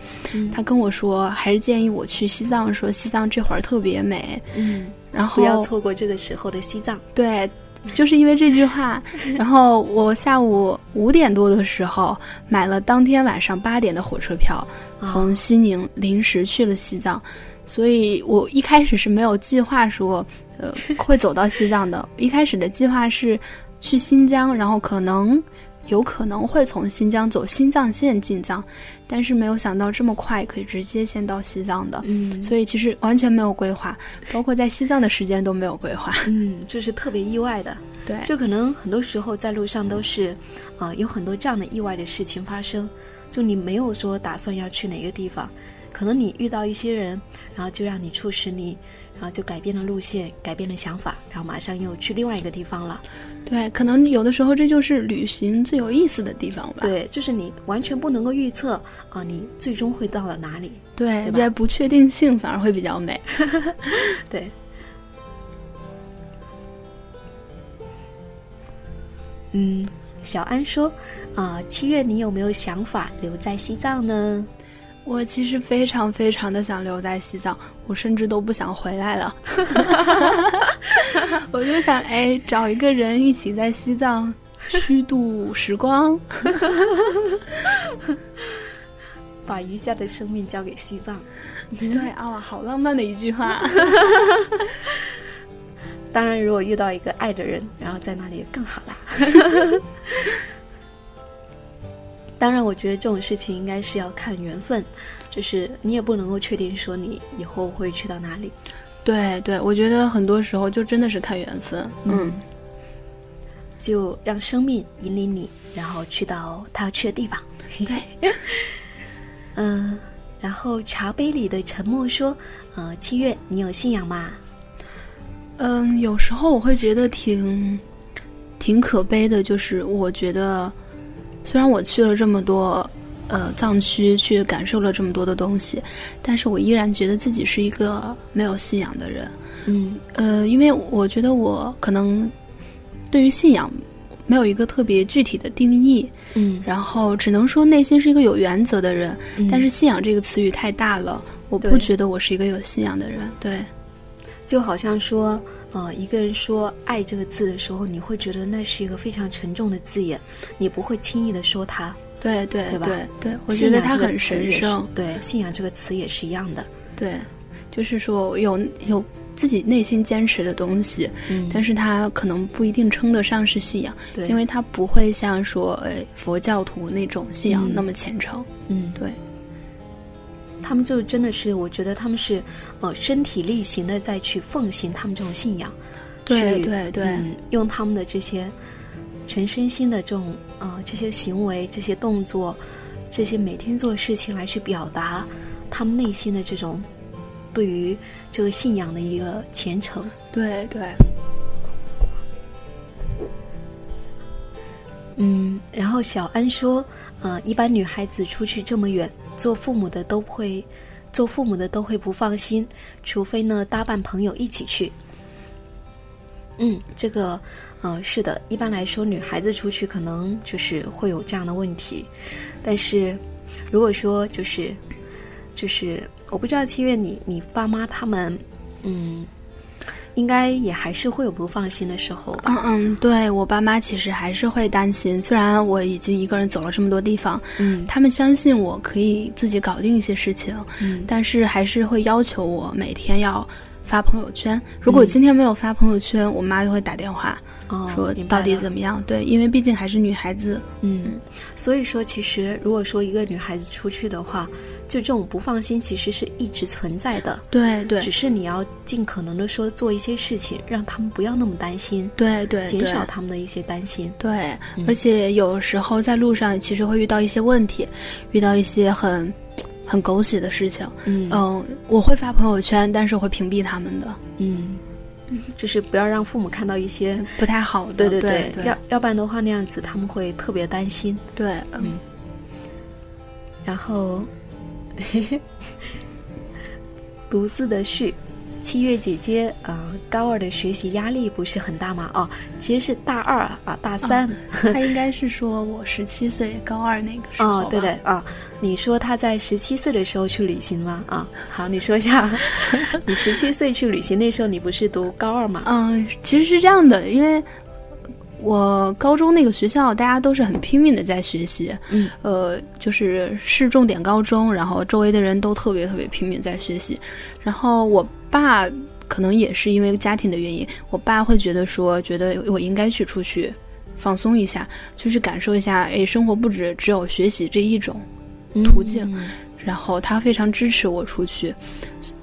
他跟我说还是建议我去西藏，说西藏这会儿特别美，嗯，然后不要错过这个时候的西藏。对，就是因为这句话，然后我下午五点多的时候买了当天晚上八点的火车票，从西宁临时去了西藏，所以我一开始是没有计划说呃会走到西藏的，一开始的计划是去新疆，然后可能。有可能会从新疆走新藏线进藏，但是没有想到这么快可以直接先到西藏的，嗯，所以其实完全没有规划，包括在西藏的时间都没有规划，嗯，就是特别意外的，对，就可能很多时候在路上都是，啊，有很多这样的意外的事情发生，就你没有说打算要去哪个地方，可能你遇到一些人，然后就让你促使你。然后就改变了路线，改变了想法，然后马上又去另外一个地方了。对，可能有的时候这就是旅行最有意思的地方吧。对，就是你完全不能够预测啊，你最终会到了哪里。对，在不确定性反而会比较美。对。嗯，小安说，啊，七月你有没有想法留在西藏呢？我其实非常非常的想留在西藏，我甚至都不想回来了。我就想，哎，找一个人一起在西藏虚度时光，把余下的生命交给西藏。对啊，好浪漫的一句话。当然，如果遇到一个爱的人，然后在那里更好啦。当然，我觉得这种事情应该是要看缘分，就是你也不能够确定说你以后会去到哪里。对对，我觉得很多时候就真的是看缘分。嗯，就让生命引领你，然后去到他要去的地方。对。嗯，然后茶杯里的沉默说：“呃，七月，你有信仰吗？”嗯，有时候我会觉得挺挺可悲的，就是我觉得。虽然我去了这么多，呃，藏区去感受了这么多的东西，但是我依然觉得自己是一个没有信仰的人。嗯，呃，因为我觉得我可能对于信仰没有一个特别具体的定义。嗯，然后只能说内心是一个有原则的人。但是信仰这个词语太大了，我不觉得我是一个有信仰的人。对。就好像说，呃，一个人说“爱”这个字的时候，你会觉得那是一个非常沉重的字眼，你不会轻易的说它。对对对吧？对对，我觉得它很神圣。对，信仰这个词也是一样的。对，就是说有有自己内心坚持的东西，嗯，但是它可能不一定称得上是信仰，对，因为它不会像说，呃，佛教徒那种信仰那么虔诚。嗯，对。他们就真的是，我觉得他们是，呃，身体力行的再去奉行他们这种信仰，对对对，用他们的这些全身心的这种呃这些行为、这些动作、这些每天做事情来去表达他们内心的这种对于这个信仰的一个虔诚。对对。嗯，然后小安说，呃，一般女孩子出去这么远。做父母的都会，做父母的都会不放心，除非呢搭伴朋友一起去。嗯，这个，呃，是的，一般来说女孩子出去可能就是会有这样的问题，但是如果说就是，就是我不知道七月你你爸妈他们，嗯。应该也还是会有不放心的时候吧。嗯嗯，对我爸妈其实还是会担心。虽然我已经一个人走了这么多地方，嗯，他们相信我可以自己搞定一些事情，嗯，但是还是会要求我每天要发朋友圈。如果今天没有发朋友圈，我妈就会打电话，说到底怎么样？对，因为毕竟还是女孩子，嗯，所以说其实如果说一个女孩子出去的话。就这种不放心，其实是一直存在的。对对，只是你要尽可能的说做一些事情，让他们不要那么担心。对对，减少他们的一些担心。对，而且有时候在路上其实会遇到一些问题，遇到一些很很狗血的事情。嗯嗯，我会发朋友圈，但是会屏蔽他们的。嗯就是不要让父母看到一些不太好的，对对对，要要不然的话那样子他们会特别担心。对，嗯，然后 独自的序。七月姐姐，呃，高二的学习压力不是很大吗？哦，其实是大二啊，大三。他应该是说我十七岁高二那个时候。哦，对对啊，你说他在十七岁的时候去旅行吗？啊，好，你说一下，你十七岁去旅行那时候你不是读高二吗？嗯，其实是这样的，因为。我高中那个学校，大家都是很拼命的在学习，嗯，呃，就是市重点高中，然后周围的人都特别特别拼命在学习，然后我爸可能也是因为家庭的原因，我爸会觉得说，觉得我应该去出去放松一下，就去感受一下，哎，生活不止只有学习这一种途径，然后他非常支持我出去，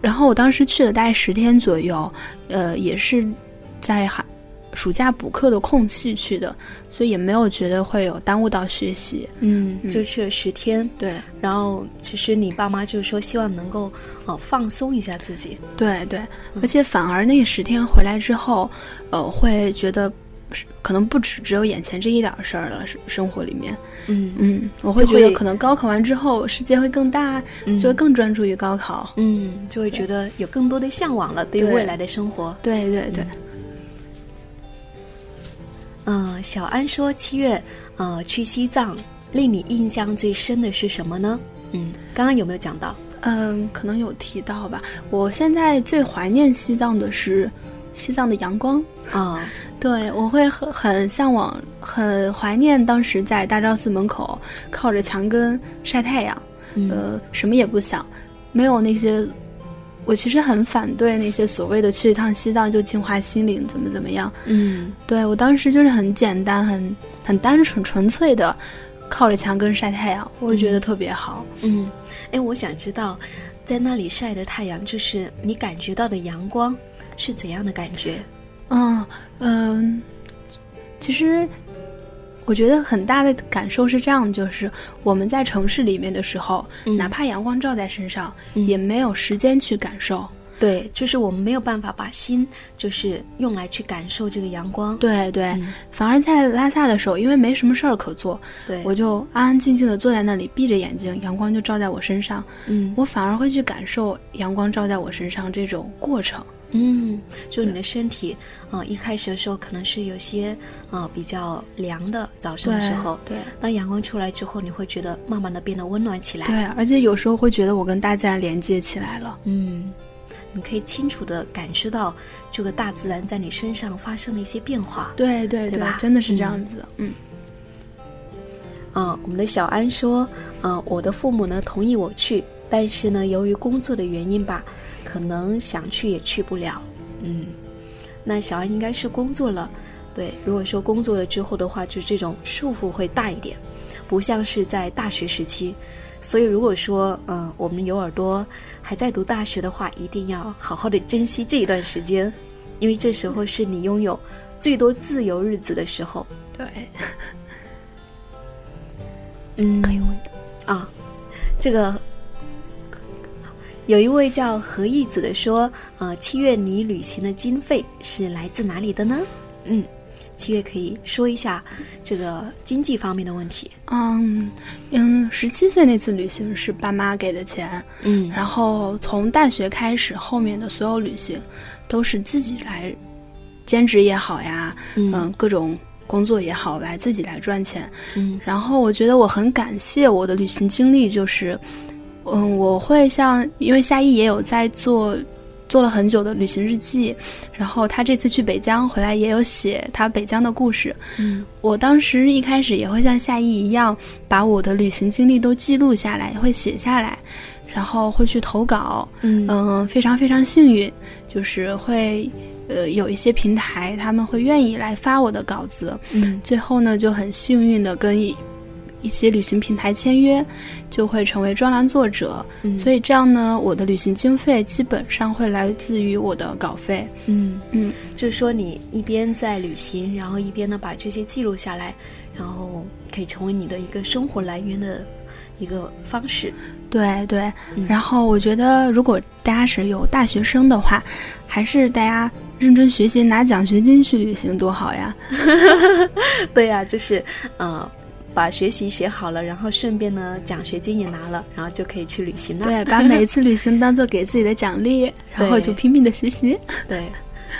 然后我当时去了大概十天左右，呃，也是在海。暑假补课的空隙去的，所以也没有觉得会有耽误到学习。嗯，就去了十天。对，然后其实你爸妈就是说希望能够呃放松一下自己。对对，而且反而那十天回来之后，呃，会觉得可能不止只有眼前这一点事儿了，生生活里面。嗯嗯，我会觉得可能高考完之后世界会更大，就会更专注于高考。嗯，就会觉得有更多的向往了，对于未来的生活。对对对。嗯，小安说七月，呃，去西藏，令你印象最深的是什么呢？嗯，刚刚有没有讲到？嗯，可能有提到吧。我现在最怀念西藏的是西藏的阳光啊，对我会很很向往，很怀念当时在大昭寺门口靠着墙根晒太阳，呃，什么也不想，没有那些。我其实很反对那些所谓的去一趟西藏就净化心灵，怎么怎么样？嗯，对我当时就是很简单、很很单纯、纯粹的，靠着墙根晒太阳，我觉得特别好。嗯，哎，我想知道，在那里晒的太阳，就是你感觉到的阳光是怎样的感觉？嗯嗯，其实。我觉得很大的感受是这样，就是我们在城市里面的时候，哪怕阳光照在身上，也没有时间去感受。对，就是我们没有办法把心就是用来去感受这个阳光。对对，反而在拉萨的时候，因为没什么事儿可做，对，我就安安静静的坐在那里，闭着眼睛，阳光就照在我身上。嗯，我反而会去感受阳光照在我身上这种过程。嗯，就你的身体，啊，一开始的时候可能是有些啊比较凉的，早上的时候，对，当阳光出来之后，你会觉得慢慢的变得温暖起来，对，而且有时候会觉得我跟大自然连接起来了，嗯，你可以清楚的感知到这个大自然在你身上发生的一些变化，对对对吧？真的是这样子，嗯，啊，我们的小安说，嗯，我的父母呢同意我去，但是呢，由于工作的原因吧。可能想去也去不了，嗯，那小安应该是工作了，对。如果说工作了之后的话，就这种束缚会大一点，不像是在大学时期。所以如果说，嗯，我们有耳朵还在读大学的话，一定要好好的珍惜这一段时间，因为这时候是你拥有最多自由日子的时候。对，嗯，可以问的啊，这个。有一位叫何义子的说：“呃，七月你旅行的经费是来自哪里的呢？”嗯，七月可以说一下这个经济方面的问题。嗯嗯，十七岁那次旅行是爸妈给的钱，嗯，然后从大学开始，后面的所有旅行都是自己来，兼职也好呀，嗯，各种工作也好，来自己来赚钱。嗯，然后我觉得我很感谢我的旅行经历，就是。嗯，我会像，因为夏意也有在做，做了很久的旅行日记，然后他这次去北疆回来也有写他北疆的故事。嗯，我当时一开始也会像夏意一样，把我的旅行经历都记录下来，会写下来，然后会去投稿。嗯嗯，非常非常幸运，就是会呃有一些平台他们会愿意来发我的稿子。嗯，最后呢就很幸运的跟一。一些旅行平台签约，就会成为专栏作者。嗯，所以这样呢，我的旅行经费基本上会来自于我的稿费。嗯嗯，就是说你一边在旅行，然后一边呢把这些记录下来，然后可以成为你的一个生活来源的一个方式。对对，然后我觉得如果大家是有大学生的话，还是大家认真学习，拿奖学金去旅行多好呀！对呀，就是呃。把学习学好了，然后顺便呢，奖学金也拿了，然后就可以去旅行了。对，把每一次旅行当做给自己的奖励，然后就拼命的学习。对，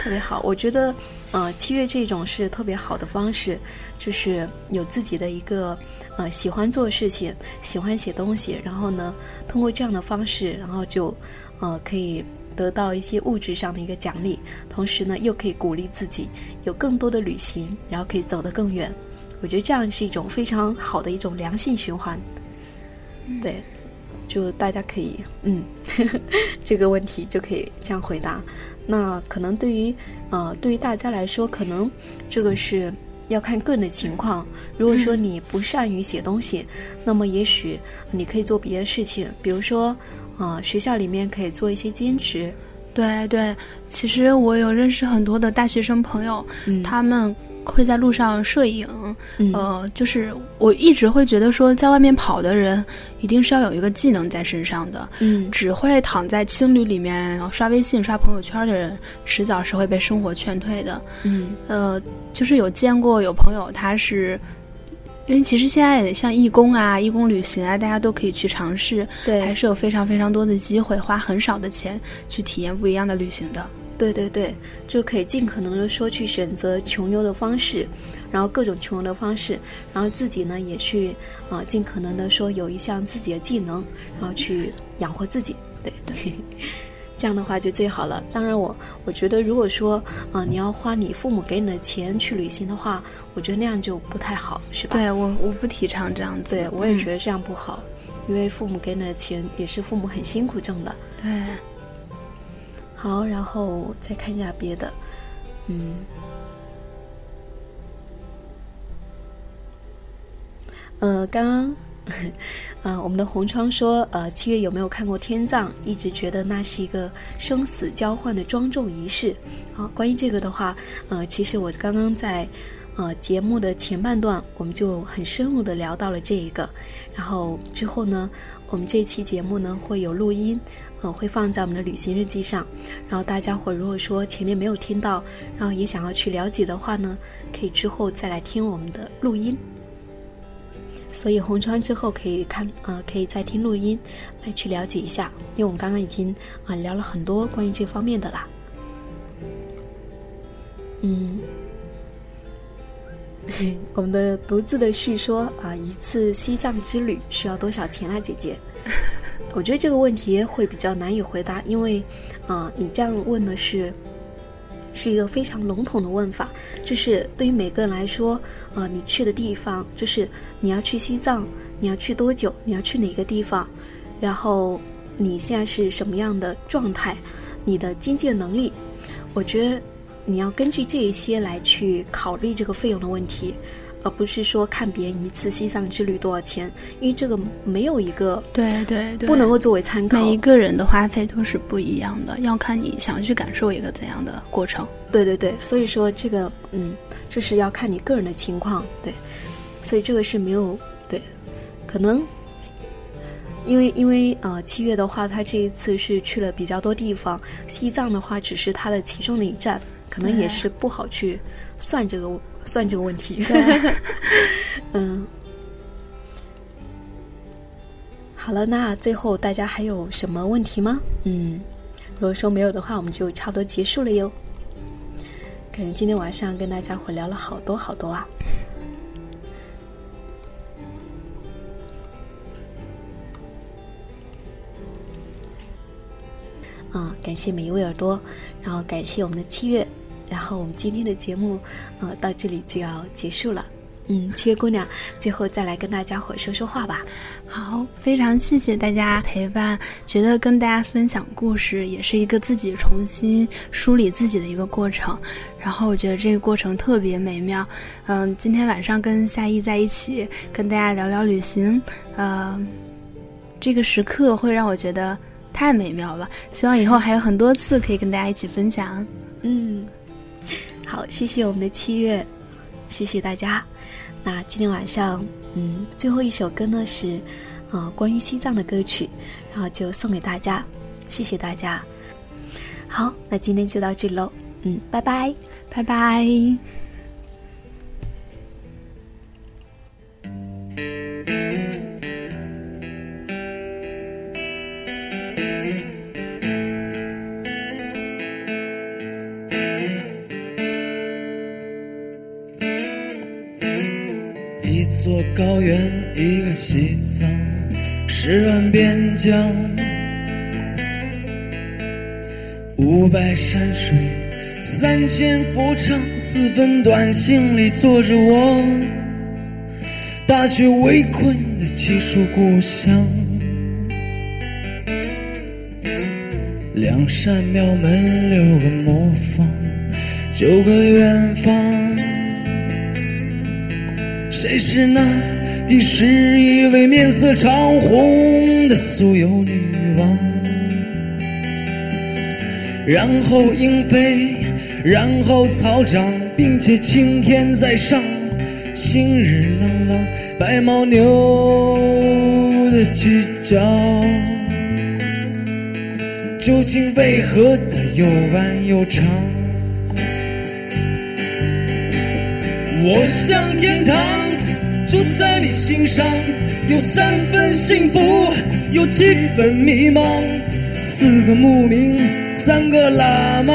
特别好。我觉得，呃，七月这种是特别好的方式，就是有自己的一个呃喜欢做事情，喜欢写东西，然后呢，通过这样的方式，然后就呃可以得到一些物质上的一个奖励，同时呢，又可以鼓励自己有更多的旅行，然后可以走得更远。我觉得这样是一种非常好的一种良性循环，对，就大家可以，嗯，这个问题就可以这样回答。那可能对于呃，对于大家来说，可能这个是要看个人的情况。如果说你不善于写东西，那么也许你可以做别的事情，比如说，呃，学校里面可以做一些兼职。对对，其实我有认识很多的大学生朋友，他们。会在路上摄影，呃，就是我一直会觉得说，在外面跑的人一定是要有一个技能在身上的。嗯，只会躺在青旅里面刷微信、刷朋友圈的人，迟早是会被生活劝退的。嗯，呃，就是有见过有朋友，他是因为其实现在像义工啊、义工旅行啊，大家都可以去尝试，对，还是有非常非常多的机会，花很少的钱去体验不一样的旅行的。对对对，就可以尽可能的说去选择穷游的方式，然后各种穷游的方式，然后自己呢也去啊尽可能的说有一项自己的技能，然后去养活自己。对对，这样的话就最好了。当然我我觉得如果说啊你要花你父母给你的钱去旅行的话，我觉得那样就不太好，是吧？对我我不提倡这样子。对我也觉得这样不好，因为父母给你的钱也是父母很辛苦挣的。对。好，然后再看一下别的，嗯，呃，刚刚，呃，我们的红窗说，呃，七月有没有看过天葬？一直觉得那是一个生死交换的庄重仪式。好，关于这个的话，呃，其实我刚刚在，呃，节目的前半段，我们就很深入的聊到了这一个，然后之后呢，我们这期节目呢会有录音。呃，会放在我们的旅行日记上，然后大家伙如果说前面没有听到，然后也想要去了解的话呢，可以之后再来听我们的录音。所以红窗之后可以看，呃，可以再听录音来去了解一下，因为我们刚刚已经啊聊了很多关于这方面的啦。嗯，我们的独自的叙说啊，一次西藏之旅需要多少钱啊，姐姐？我觉得这个问题会比较难以回答，因为，啊，你这样问的是，是一个非常笼统的问法，就是对于每个人来说，呃，你去的地方，就是你要去西藏，你要去多久，你要去哪个地方，然后你现在是什么样的状态，你的经济能力，我觉得你要根据这一些来去考虑这个费用的问题。而不是说看别人一次西藏之旅多少钱，因为这个没有一个对对对，不能够作为参考。每一个人的花费都是不一样的，要看你想去感受一个怎样的过程。对对对，所以说这个嗯，就是要看你个人的情况。对，所以这个是没有对，可能因为因为呃七月的话，他这一次是去了比较多地方，西藏的话只是他的其中的一站，可能也是不好去算这个。算这个问题，嗯，好了，那最后大家还有什么问题吗？嗯，如果说没有的话，我们就差不多结束了哟。感觉今天晚上跟大家伙聊了好多好多啊。啊，感谢每一位耳朵，然后感谢我们的七月。然后我们今天的节目，呃，到这里就要结束了。嗯，七月姑娘，最后再来跟大家伙说说话吧。好，非常谢谢大家陪伴，觉得跟大家分享故事也是一个自己重新梳理自己的一个过程。然后我觉得这个过程特别美妙。嗯，今天晚上跟夏意在一起，跟大家聊聊旅行，呃，这个时刻会让我觉得太美妙了。希望以后还有很多次可以跟大家一起分享。嗯。好，谢谢我们的七月，谢谢大家。那今天晚上，嗯，最后一首歌呢是，啊关于西藏的歌曲，然后就送给大家，谢谢大家。好，那今天就到这里喽，嗯，拜拜，拜拜。高原，一个西藏，十万边疆，五百山水，三千佛唱，四分短信里坐着我，大雪围困的七处故乡，两扇庙门，六个磨坊，九个远方。谁是那第十一位面色潮红的酥油女王？然后鹰飞，然后草长，并且青天在上，星日朗朗，白牦牛的犄角，究竟为何它又弯又长？我向天堂。住在你心上，有三分幸福，有七分迷茫。四个牧民，三个喇嘛，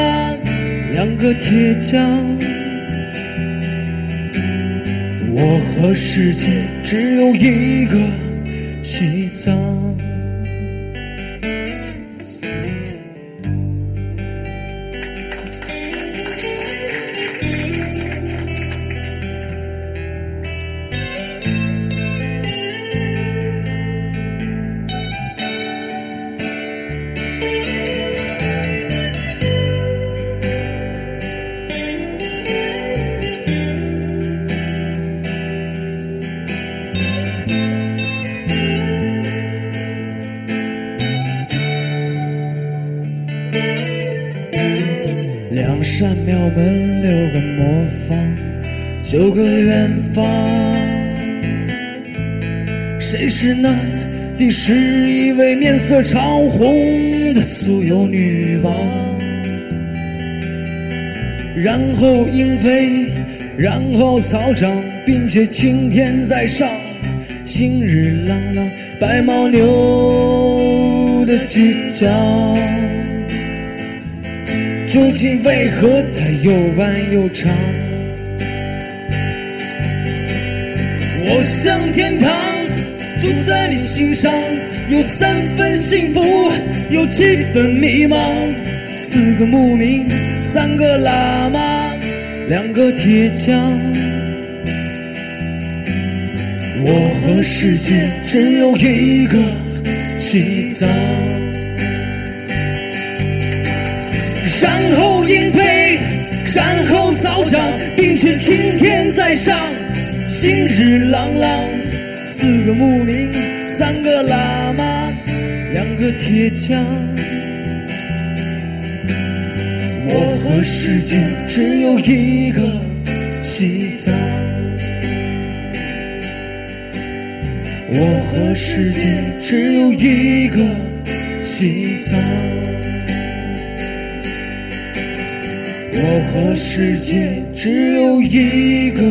两个铁匠。我和世界只有一个西藏。是那第十一位面色潮红的酥油女王？然后鹰飞，然后草长，并且青天在上，星日朗朗，白牦牛的犄角。究竟为何它又弯又长？我向天堂，住在你心上，有三分幸福，有七分迷茫。四个牧民，三个喇嘛，两个铁匠。我和世界只有一个西藏。然后鹰飞，然后草长，并且青天在上，心日朗朗。四个牧民，三个喇嘛，两个铁匠。我和世界只有一个西藏。我和世界只有一个西藏。我和世界只有一个